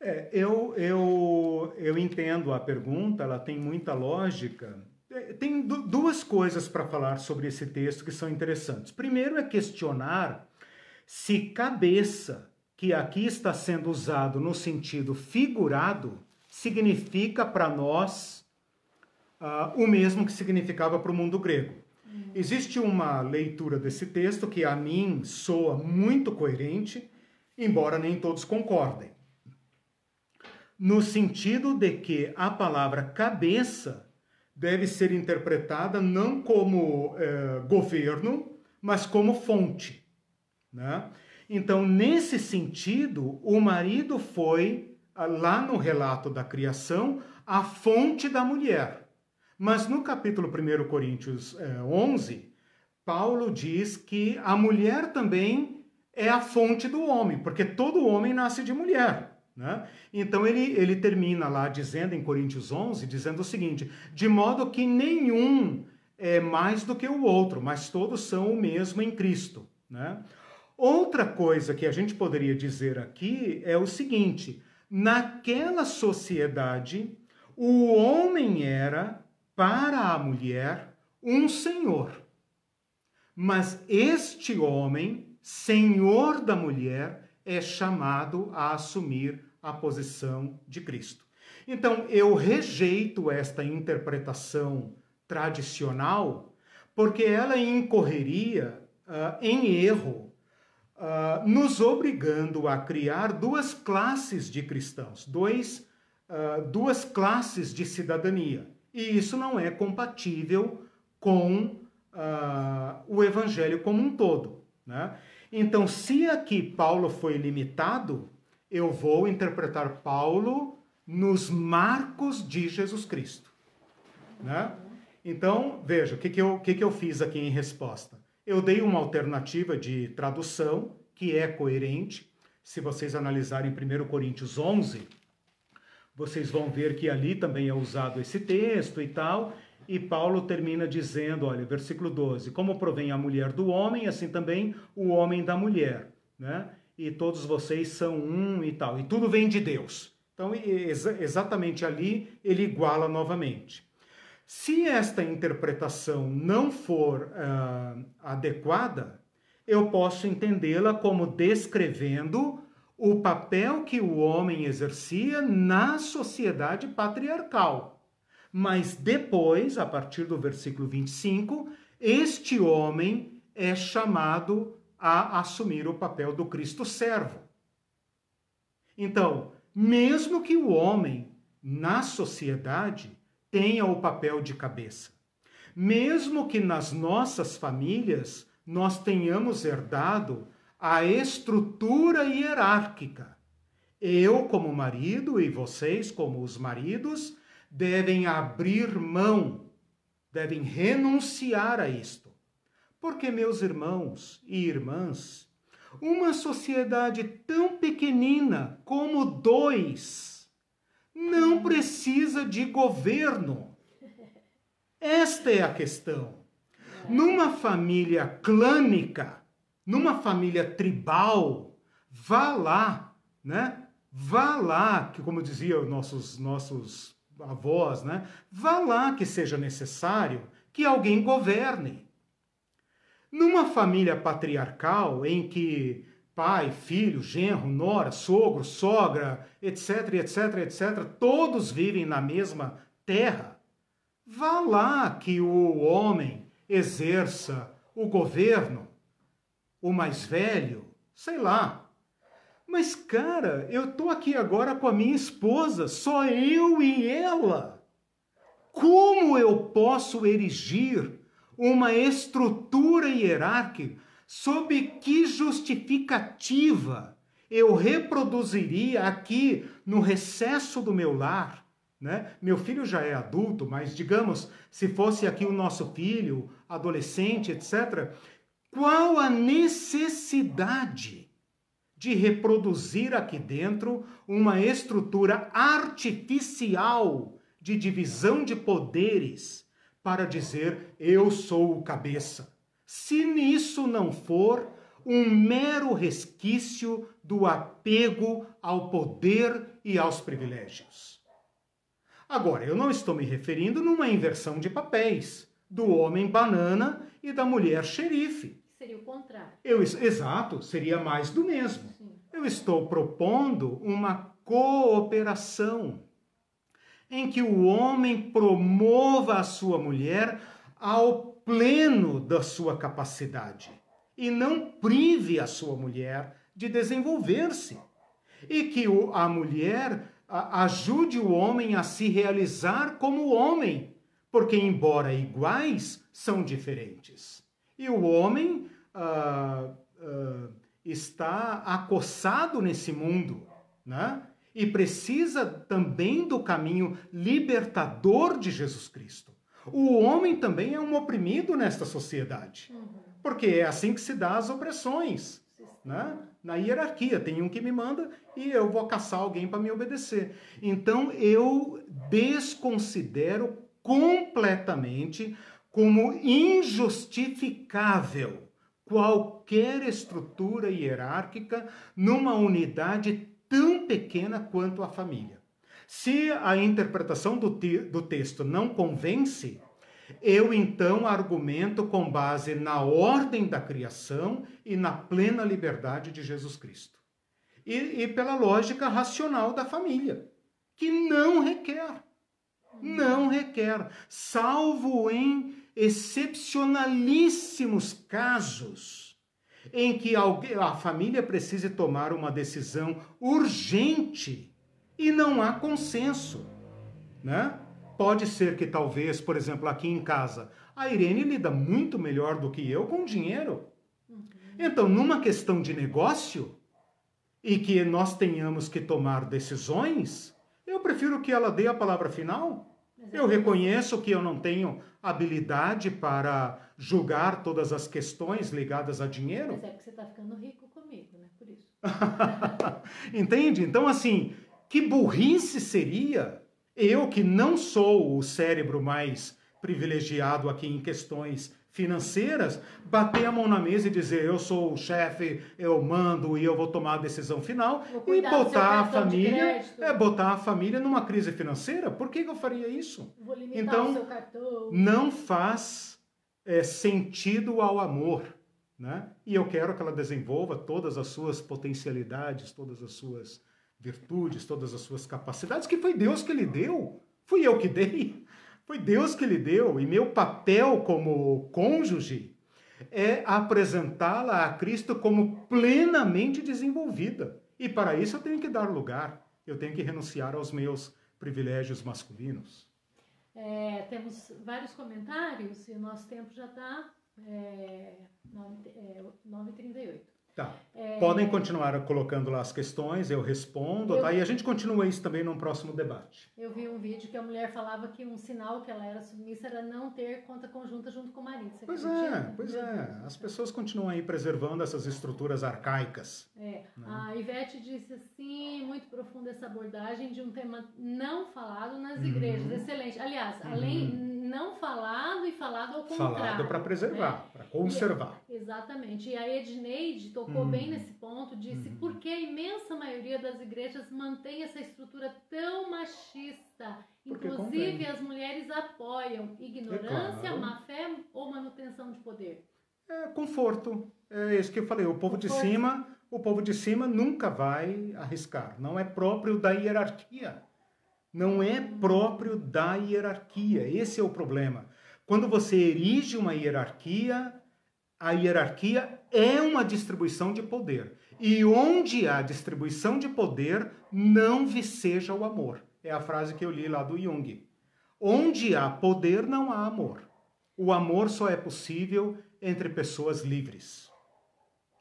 É, eu, eu, eu entendo a pergunta, ela tem muita lógica. É, tem duas coisas para falar sobre esse texto que são interessantes. Primeiro é questionar se cabeça que aqui está sendo usado no sentido figurado, significa para nós uh, o mesmo que significava para o mundo grego. Existe uma leitura desse texto que a mim soa muito coerente, embora nem todos concordem. No sentido de que a palavra cabeça deve ser interpretada não como eh, governo, mas como fonte. Né? Então, nesse sentido, o marido foi, ah, lá no relato da criação, a fonte da mulher. Mas no capítulo 1 Coríntios 11, eh, Paulo diz que a mulher também é a fonte do homem, porque todo homem nasce de mulher. Né? Então ele, ele termina lá dizendo em Coríntios 11, dizendo o seguinte: de modo que nenhum é mais do que o outro, mas todos são o mesmo em Cristo. Né? Outra coisa que a gente poderia dizer aqui é o seguinte: naquela sociedade, o homem era, para a mulher, um senhor. Mas este homem, senhor da mulher, é chamado a assumir a posição de Cristo. Então, eu rejeito esta interpretação tradicional, porque ela incorreria uh, em erro uh, nos obrigando a criar duas classes de cristãos, dois, uh, duas classes de cidadania. E isso não é compatível com uh, o evangelho como um todo. Né? Então, se aqui Paulo foi limitado, eu vou interpretar Paulo nos marcos de Jesus Cristo. Né? Então, veja, o que, que, eu, que, que eu fiz aqui em resposta? Eu dei uma alternativa de tradução que é coerente. Se vocês analisarem 1 Coríntios 11, vocês vão ver que ali também é usado esse texto e tal. E Paulo termina dizendo, olha, versículo 12: Como provém a mulher do homem, assim também o homem da mulher, né? E todos vocês são um e tal. E tudo vem de Deus. Então, ex exatamente ali, ele iguala novamente. Se esta interpretação não for uh, adequada, eu posso entendê-la como descrevendo o papel que o homem exercia na sociedade patriarcal. Mas depois, a partir do versículo 25, este homem é chamado a assumir o papel do Cristo servo. Então, mesmo que o homem na sociedade tenha o papel de cabeça. Mesmo que nas nossas famílias nós tenhamos herdado a estrutura hierárquica. Eu, como marido, e vocês, como os maridos, devem abrir mão, devem renunciar a isto. Porque, meus irmãos e irmãs, uma sociedade tão pequenina como dois não precisa de governo. Esta é a questão. Numa família clânica, numa família tribal, vá lá, né? Vá lá, que como diziam nossos nossos avós, né? Vá lá que seja necessário que alguém governe. Numa família patriarcal em que pai, filho, genro, nora, sogro, sogra, etc, etc, etc, todos vivem na mesma terra, vá lá que o homem exerça o governo, o mais velho, sei lá. Mas, cara, eu tô aqui agora com a minha esposa, só eu e ela. Como eu posso erigir uma estrutura hierárquica sob que justificativa eu reproduziria aqui no recesso do meu lar? Né? Meu filho já é adulto, mas digamos, se fosse aqui o nosso filho, adolescente, etc., qual a necessidade de reproduzir aqui dentro uma estrutura artificial de divisão de poderes para dizer eu sou o cabeça. Se nisso não for um mero resquício do apego ao poder e aos privilégios. Agora, eu não estou me referindo numa inversão de papéis do homem banana e da mulher xerife. Seria o contrário. Eu, exato, seria mais do mesmo. Sim. Eu estou propondo uma cooperação em que o homem promova a sua mulher ao pleno da sua capacidade e não prive a sua mulher de desenvolver-se. E que a mulher ajude o homem a se realizar como homem, porque, embora iguais, são diferentes. E o homem ah, ah, está acossado nesse mundo, né? e precisa também do caminho libertador de Jesus Cristo. O homem também é um oprimido nesta sociedade, porque é assim que se dá as opressões. Né? Na hierarquia, tem um que me manda e eu vou caçar alguém para me obedecer. Então eu desconsidero completamente como injustificável qualquer estrutura hierárquica numa unidade tão pequena quanto a família. Se a interpretação do, te do texto não convence, eu então argumento com base na ordem da criação e na plena liberdade de Jesus Cristo. E, e pela lógica racional da família, que não requer, não requer, salvo em excepcionalíssimos casos em que a família precise tomar uma decisão urgente e não há consenso, né? Pode ser que talvez, por exemplo, aqui em casa, a Irene lida muito melhor do que eu com dinheiro. Uhum. Então, numa questão de negócio e que nós tenhamos que tomar decisões, eu prefiro que ela dê a palavra final. Eu reconheço que eu não tenho habilidade para julgar todas as questões ligadas a dinheiro. Mas é que você está ficando rico comigo, né? Por isso. Entende? Então, assim, que burrice seria eu, que não sou o cérebro mais privilegiado aqui em questões financeiras, bater a mão na mesa e dizer eu sou o chefe, eu mando e eu vou tomar a decisão final e botar a família, é botar a família numa crise financeira. Por que, que eu faria isso? então, não faz é, sentido ao amor, né? E eu quero que ela desenvolva todas as suas potencialidades, todas as suas virtudes, todas as suas capacidades que foi Deus que lhe deu. Fui eu que dei. Foi Deus que lhe deu, e meu papel como cônjuge é apresentá-la a Cristo como plenamente desenvolvida. E para isso eu tenho que dar lugar, eu tenho que renunciar aos meus privilégios masculinos. É, temos vários comentários e o nosso tempo já está é, 9h38. Tá. É... Podem continuar colocando lá as questões, eu respondo, eu... tá? E a gente continua isso também num próximo debate. Eu vi um vídeo que a mulher falava que um sinal que ela era submissa era não ter conta conjunta junto com o marido. Você pois é, pois Meu é. Deus. As pessoas continuam aí preservando essas estruturas arcaicas. É. Né? A Ivete disse assim, muito profunda essa abordagem de um tema não falado nas uhum. igrejas. Excelente. Aliás, uhum. além não falado e falado ao contrário. Falado para preservar, né? para conservar. E, exatamente. E a Edneide tocou bem uhum. nesse ponto, disse uhum. por que a imensa maioria das igrejas mantém essa estrutura tão machista. Porque Inclusive convém. as mulheres apoiam ignorância, é claro. má fé ou manutenção de poder. É conforto. É isso que eu falei. O povo conforto. de cima, o povo de cima nunca vai arriscar. Não é próprio da hierarquia não é próprio da hierarquia. Esse é o problema. Quando você erige uma hierarquia, a hierarquia é uma distribuição de poder. E onde há distribuição de poder, não viceja o amor. É a frase que eu li lá do Jung. Onde há poder, não há amor. O amor só é possível entre pessoas livres.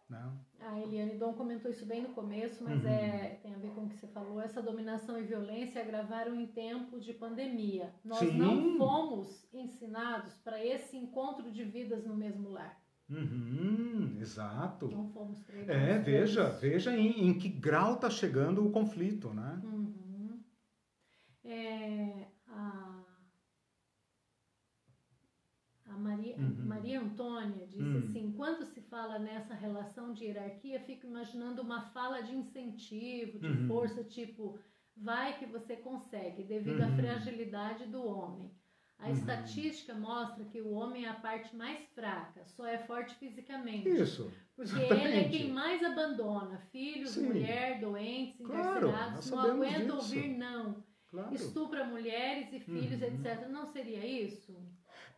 Não? A Eliane Dom comentou isso bem no começo, mas uhum. é, tem a ver com o que você falou. Essa dominação e violência agravaram em tempos de pandemia. Nós Sim. não fomos ensinados para esse encontro de vidas no mesmo lar. Uhum, exato. Não fomos treinados. É, veja, veja em, em, que grau está chegando o conflito, né? Uhum. É, a a Maria, uhum. Maria Antônia disse uhum. assim: enquanto se fala nessa relação de hierarquia, fico imaginando uma fala de incentivo, de uhum. força, tipo, vai que você consegue, devido à uhum. fragilidade do homem. A uhum. estatística mostra que o homem é a parte mais fraca, só é forte fisicamente. Isso. Porque exatamente. ele é quem mais abandona filhos, Sim. mulher, doentes, claro, encarcerados, não aguenta disso. ouvir não. Claro. Estupra mulheres e filhos, uhum. etc. Não seria isso?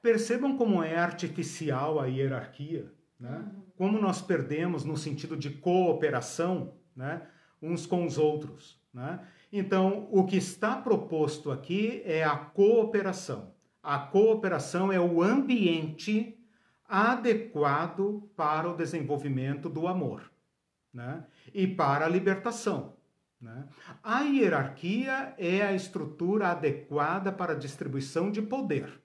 Percebam como é artificial a hierarquia, né? Uhum. Como nós perdemos no sentido de cooperação, né? Uns com os outros, né? Então, o que está proposto aqui é a cooperação. A cooperação é o ambiente adequado para o desenvolvimento do amor, né? E para a libertação. Né? A hierarquia é a estrutura adequada para a distribuição de poder.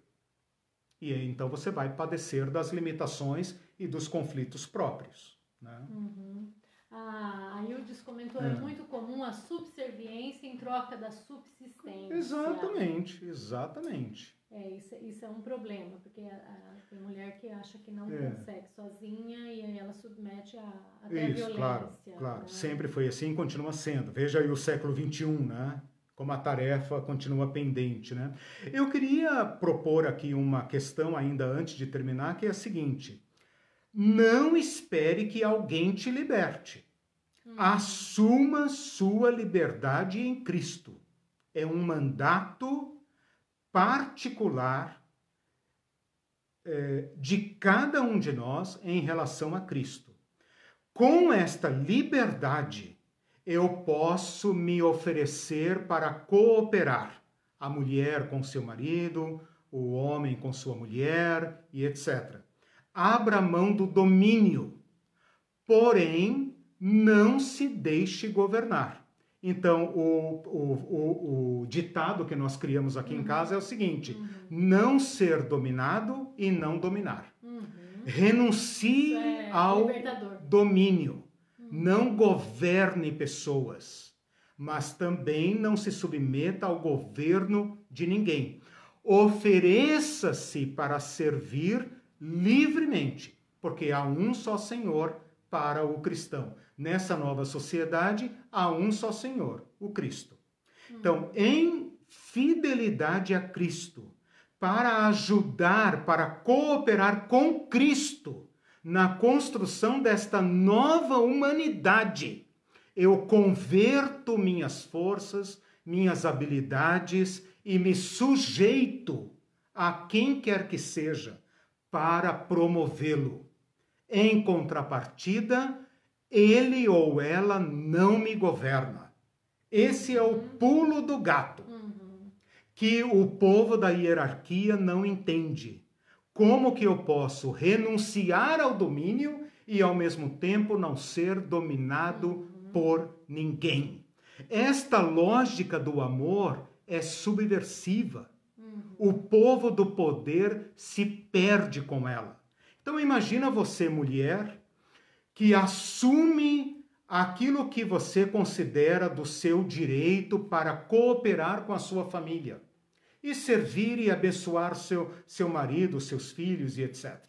E então você vai padecer das limitações e dos conflitos próprios. Né? Uhum. A Hildes comentou, é. é muito comum a subserviência em troca da subsistência. Exatamente, exatamente. É, isso, isso é um problema, porque a, a, tem mulher que acha que não é. consegue sozinha e aí ela submete a, até isso, a violência. Claro, claro. Né? Sempre foi assim e continua sendo. Veja aí o século XXI, né? como a tarefa continua pendente. Né? Eu queria propor aqui uma questão ainda antes de terminar, que é a seguinte: não espere que alguém te liberte. Hum. Assuma sua liberdade em Cristo. É um mandato particular é, de cada um de nós em relação a Cristo. Com esta liberdade, eu posso me oferecer para cooperar. A mulher com seu marido, o homem com sua mulher e etc. Abra mão do domínio, porém não se deixe governar. Então, o, o, o, o ditado que nós criamos aqui uhum. em casa é o seguinte: uhum. não ser dominado e não dominar. Uhum. Renuncie é ao libertador. domínio não governe pessoas, mas também não se submeta ao governo de ninguém. Ofereça-se para servir livremente, porque há um só Senhor para o cristão. Nessa nova sociedade, há um só Senhor, o Cristo. Então, em fidelidade a Cristo, para ajudar, para cooperar com Cristo, na construção desta nova humanidade. Eu converto minhas forças, minhas habilidades e me sujeito a quem quer que seja para promovê-lo. Em contrapartida, ele ou ela não me governa. Esse é o pulo do gato que o povo da hierarquia não entende. Como que eu posso renunciar ao domínio e ao mesmo tempo não ser dominado uhum. por ninguém. Esta lógica do amor é subversiva. Uhum. O povo do poder se perde com ela. Então imagina você, mulher, que assume aquilo que você considera do seu direito para cooperar com a sua família e servir e abençoar seu, seu marido, seus filhos e etc.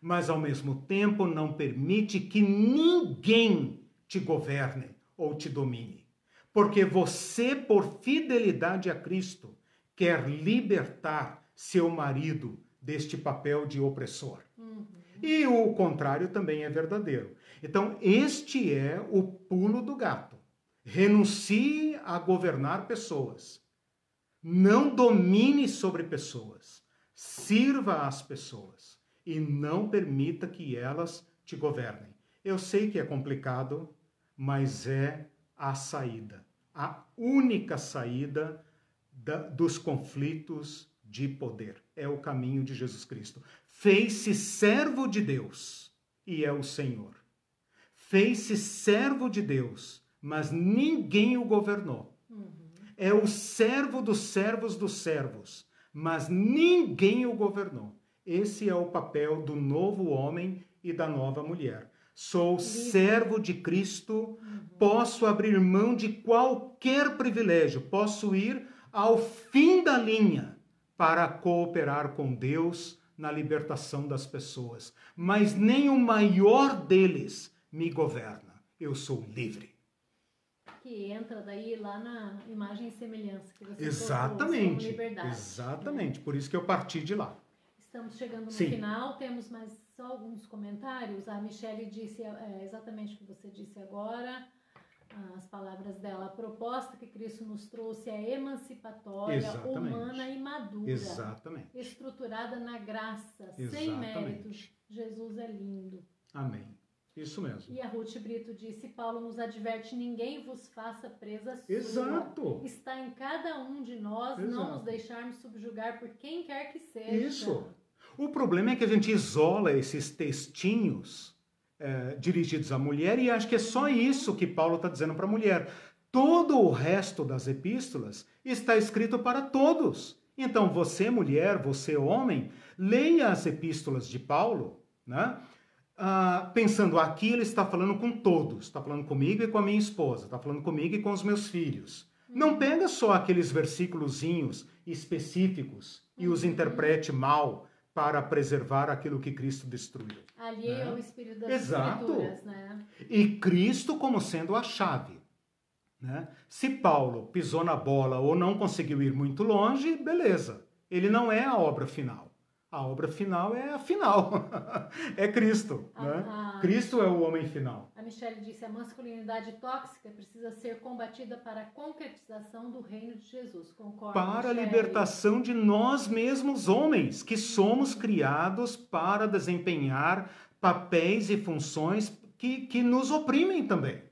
Mas ao mesmo tempo não permite que ninguém te governe ou te domine. Porque você, por fidelidade a Cristo, quer libertar seu marido deste papel de opressor. Uhum. E o contrário também é verdadeiro. Então, este é o pulo do gato. Renuncie a governar pessoas. Não domine sobre pessoas. Sirva as pessoas e não permita que elas te governem. Eu sei que é complicado, mas é a saída, a única saída da, dos conflitos de poder. É o caminho de Jesus Cristo. Fez-se servo de Deus e é o Senhor. Fez-se servo de Deus, mas ninguém o governou. Uhum. É o servo dos servos dos servos, mas ninguém o governou. Esse é o papel do novo homem e da nova mulher. Sou servo de Cristo, posso abrir mão de qualquer privilégio, posso ir ao fim da linha para cooperar com Deus na libertação das pessoas. Mas nem o maior deles me governa. Eu sou livre. Que entra daí lá na imagem e semelhança que você Exatamente. liberdade. Exatamente. Por isso que eu parti de lá. Estamos chegando no Sim. final, temos mais só alguns comentários. A Michelle disse é, exatamente o que você disse agora, as palavras dela. A proposta que Cristo nos trouxe é emancipatória, exatamente. humana e madura. Exatamente. Estruturada na graça, exatamente. sem méritos. Jesus é lindo. Amém. Isso mesmo. E a Ruth Brito disse: Paulo nos adverte: ninguém vos faça presa sua. Exato. Está em cada um de nós Exato. não nos deixarmos subjugar por quem quer que seja. Isso. O problema é que a gente isola esses textinhos é, dirigidos à mulher e acho que é só isso que Paulo está dizendo para a mulher. Todo o resto das epístolas está escrito para todos. Então, você, mulher, você, homem, leia as epístolas de Paulo, né? Ah, pensando aqui, ele está falando com todos, está falando comigo e com a minha esposa, está falando comigo e com os meus filhos. Não pega só aqueles versículos específicos e os interprete mal para preservar aquilo que Cristo destruiu. Ali né? é o espírito das Exato. né? E Cristo como sendo a chave. Né? Se Paulo pisou na bola ou não conseguiu ir muito longe, beleza. Ele não é a obra final. A obra final é a final. é Cristo. A, né? a, Cristo é o homem final. A Michelle disse: a masculinidade tóxica precisa ser combatida para a concretização do reino de Jesus. Concordo. Para Michele. a libertação de nós mesmos, homens, que somos criados para desempenhar papéis e funções que, que nos oprimem também.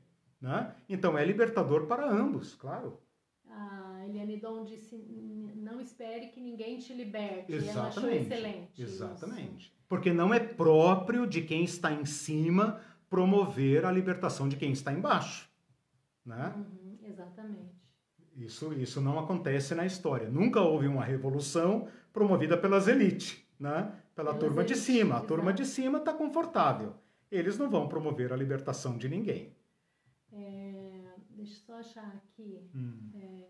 Né? Então é libertador para ambos, claro. Dom disse não espere que ninguém te liberte. Exatamente. Ela achou excelente. Exatamente. Isso. Porque não é próprio de quem está em cima promover a libertação de quem está embaixo. Né? Uhum, exatamente. Isso, isso não acontece na história. Nunca houve uma revolução promovida pelas elites, né? pela pelas turma de cima. A turma de cima está confortável. Eles não vão promover a libertação de ninguém. É, deixa eu só achar aqui. Hum. É,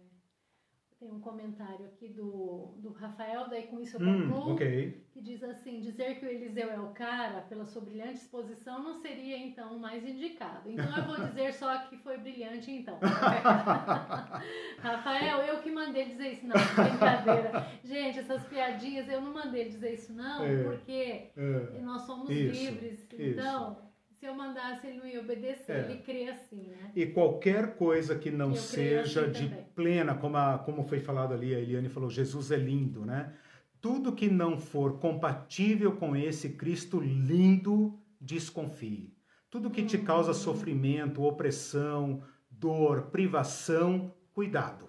tem um comentário aqui do, do Rafael, daí com isso eu hum, concluo, hum, okay. que diz assim, dizer que o Eliseu é o cara, pela sua brilhante exposição, não seria, então, mais indicado. Então eu vou dizer só que foi brilhante, então. Rafael, eu que mandei dizer isso, não, brincadeira. Gente, essas piadinhas, eu não mandei dizer isso, não, é, porque é, nós somos isso, livres, então... Se eu mandasse, ele não ia obedecer. É. Ele crê assim, né? E qualquer coisa que não seja assim de também. plena, como, a, como foi falado ali, a Eliane falou, Jesus é lindo, né? Tudo que não for compatível com esse Cristo lindo, desconfie. Tudo que te causa uhum. sofrimento, opressão, dor, privação, cuidado,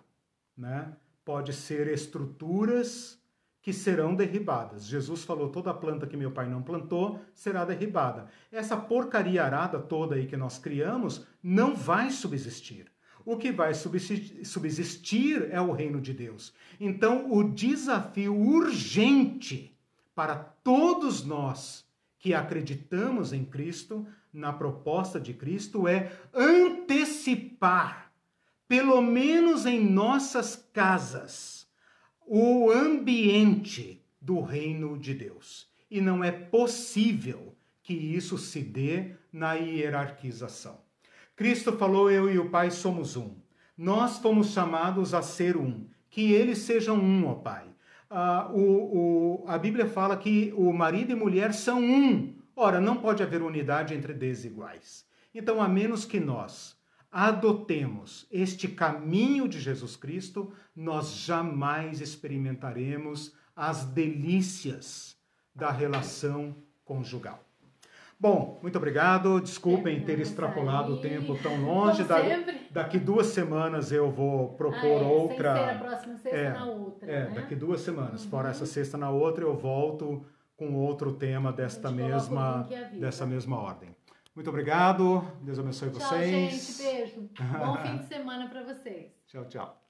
né? Pode ser estruturas que serão derribadas. Jesus falou: toda planta que meu pai não plantou será derribada. Essa porcaria arada toda aí que nós criamos não vai subsistir. O que vai subsistir é o reino de Deus. Então, o desafio urgente para todos nós que acreditamos em Cristo, na proposta de Cristo, é antecipar, pelo menos em nossas casas, o ambiente do reino de Deus. E não é possível que isso se dê na hierarquização. Cristo falou: Eu e o Pai somos um. Nós fomos chamados a ser um. Que eles sejam um, ó Pai. Ah, o, o, a Bíblia fala que o marido e mulher são um. Ora, não pode haver unidade entre desiguais. Então, a menos que nós adotemos este caminho de Jesus Cristo, nós jamais experimentaremos as delícias da relação conjugal. Bom, muito obrigado. Desculpem ter extrapolado o tempo tão longe. Da, daqui duas semanas eu vou propor ah, é, outra. Sem ser a próxima sexta é, na outra. É, né? daqui duas semanas. Uhum. Fora essa sexta na outra, eu volto com outro tema desta mesma, dessa mesma ordem. Muito obrigado. Deus abençoe tchau, vocês. Tchau, gente. Beijo. Bom fim de semana para vocês. Tchau, tchau.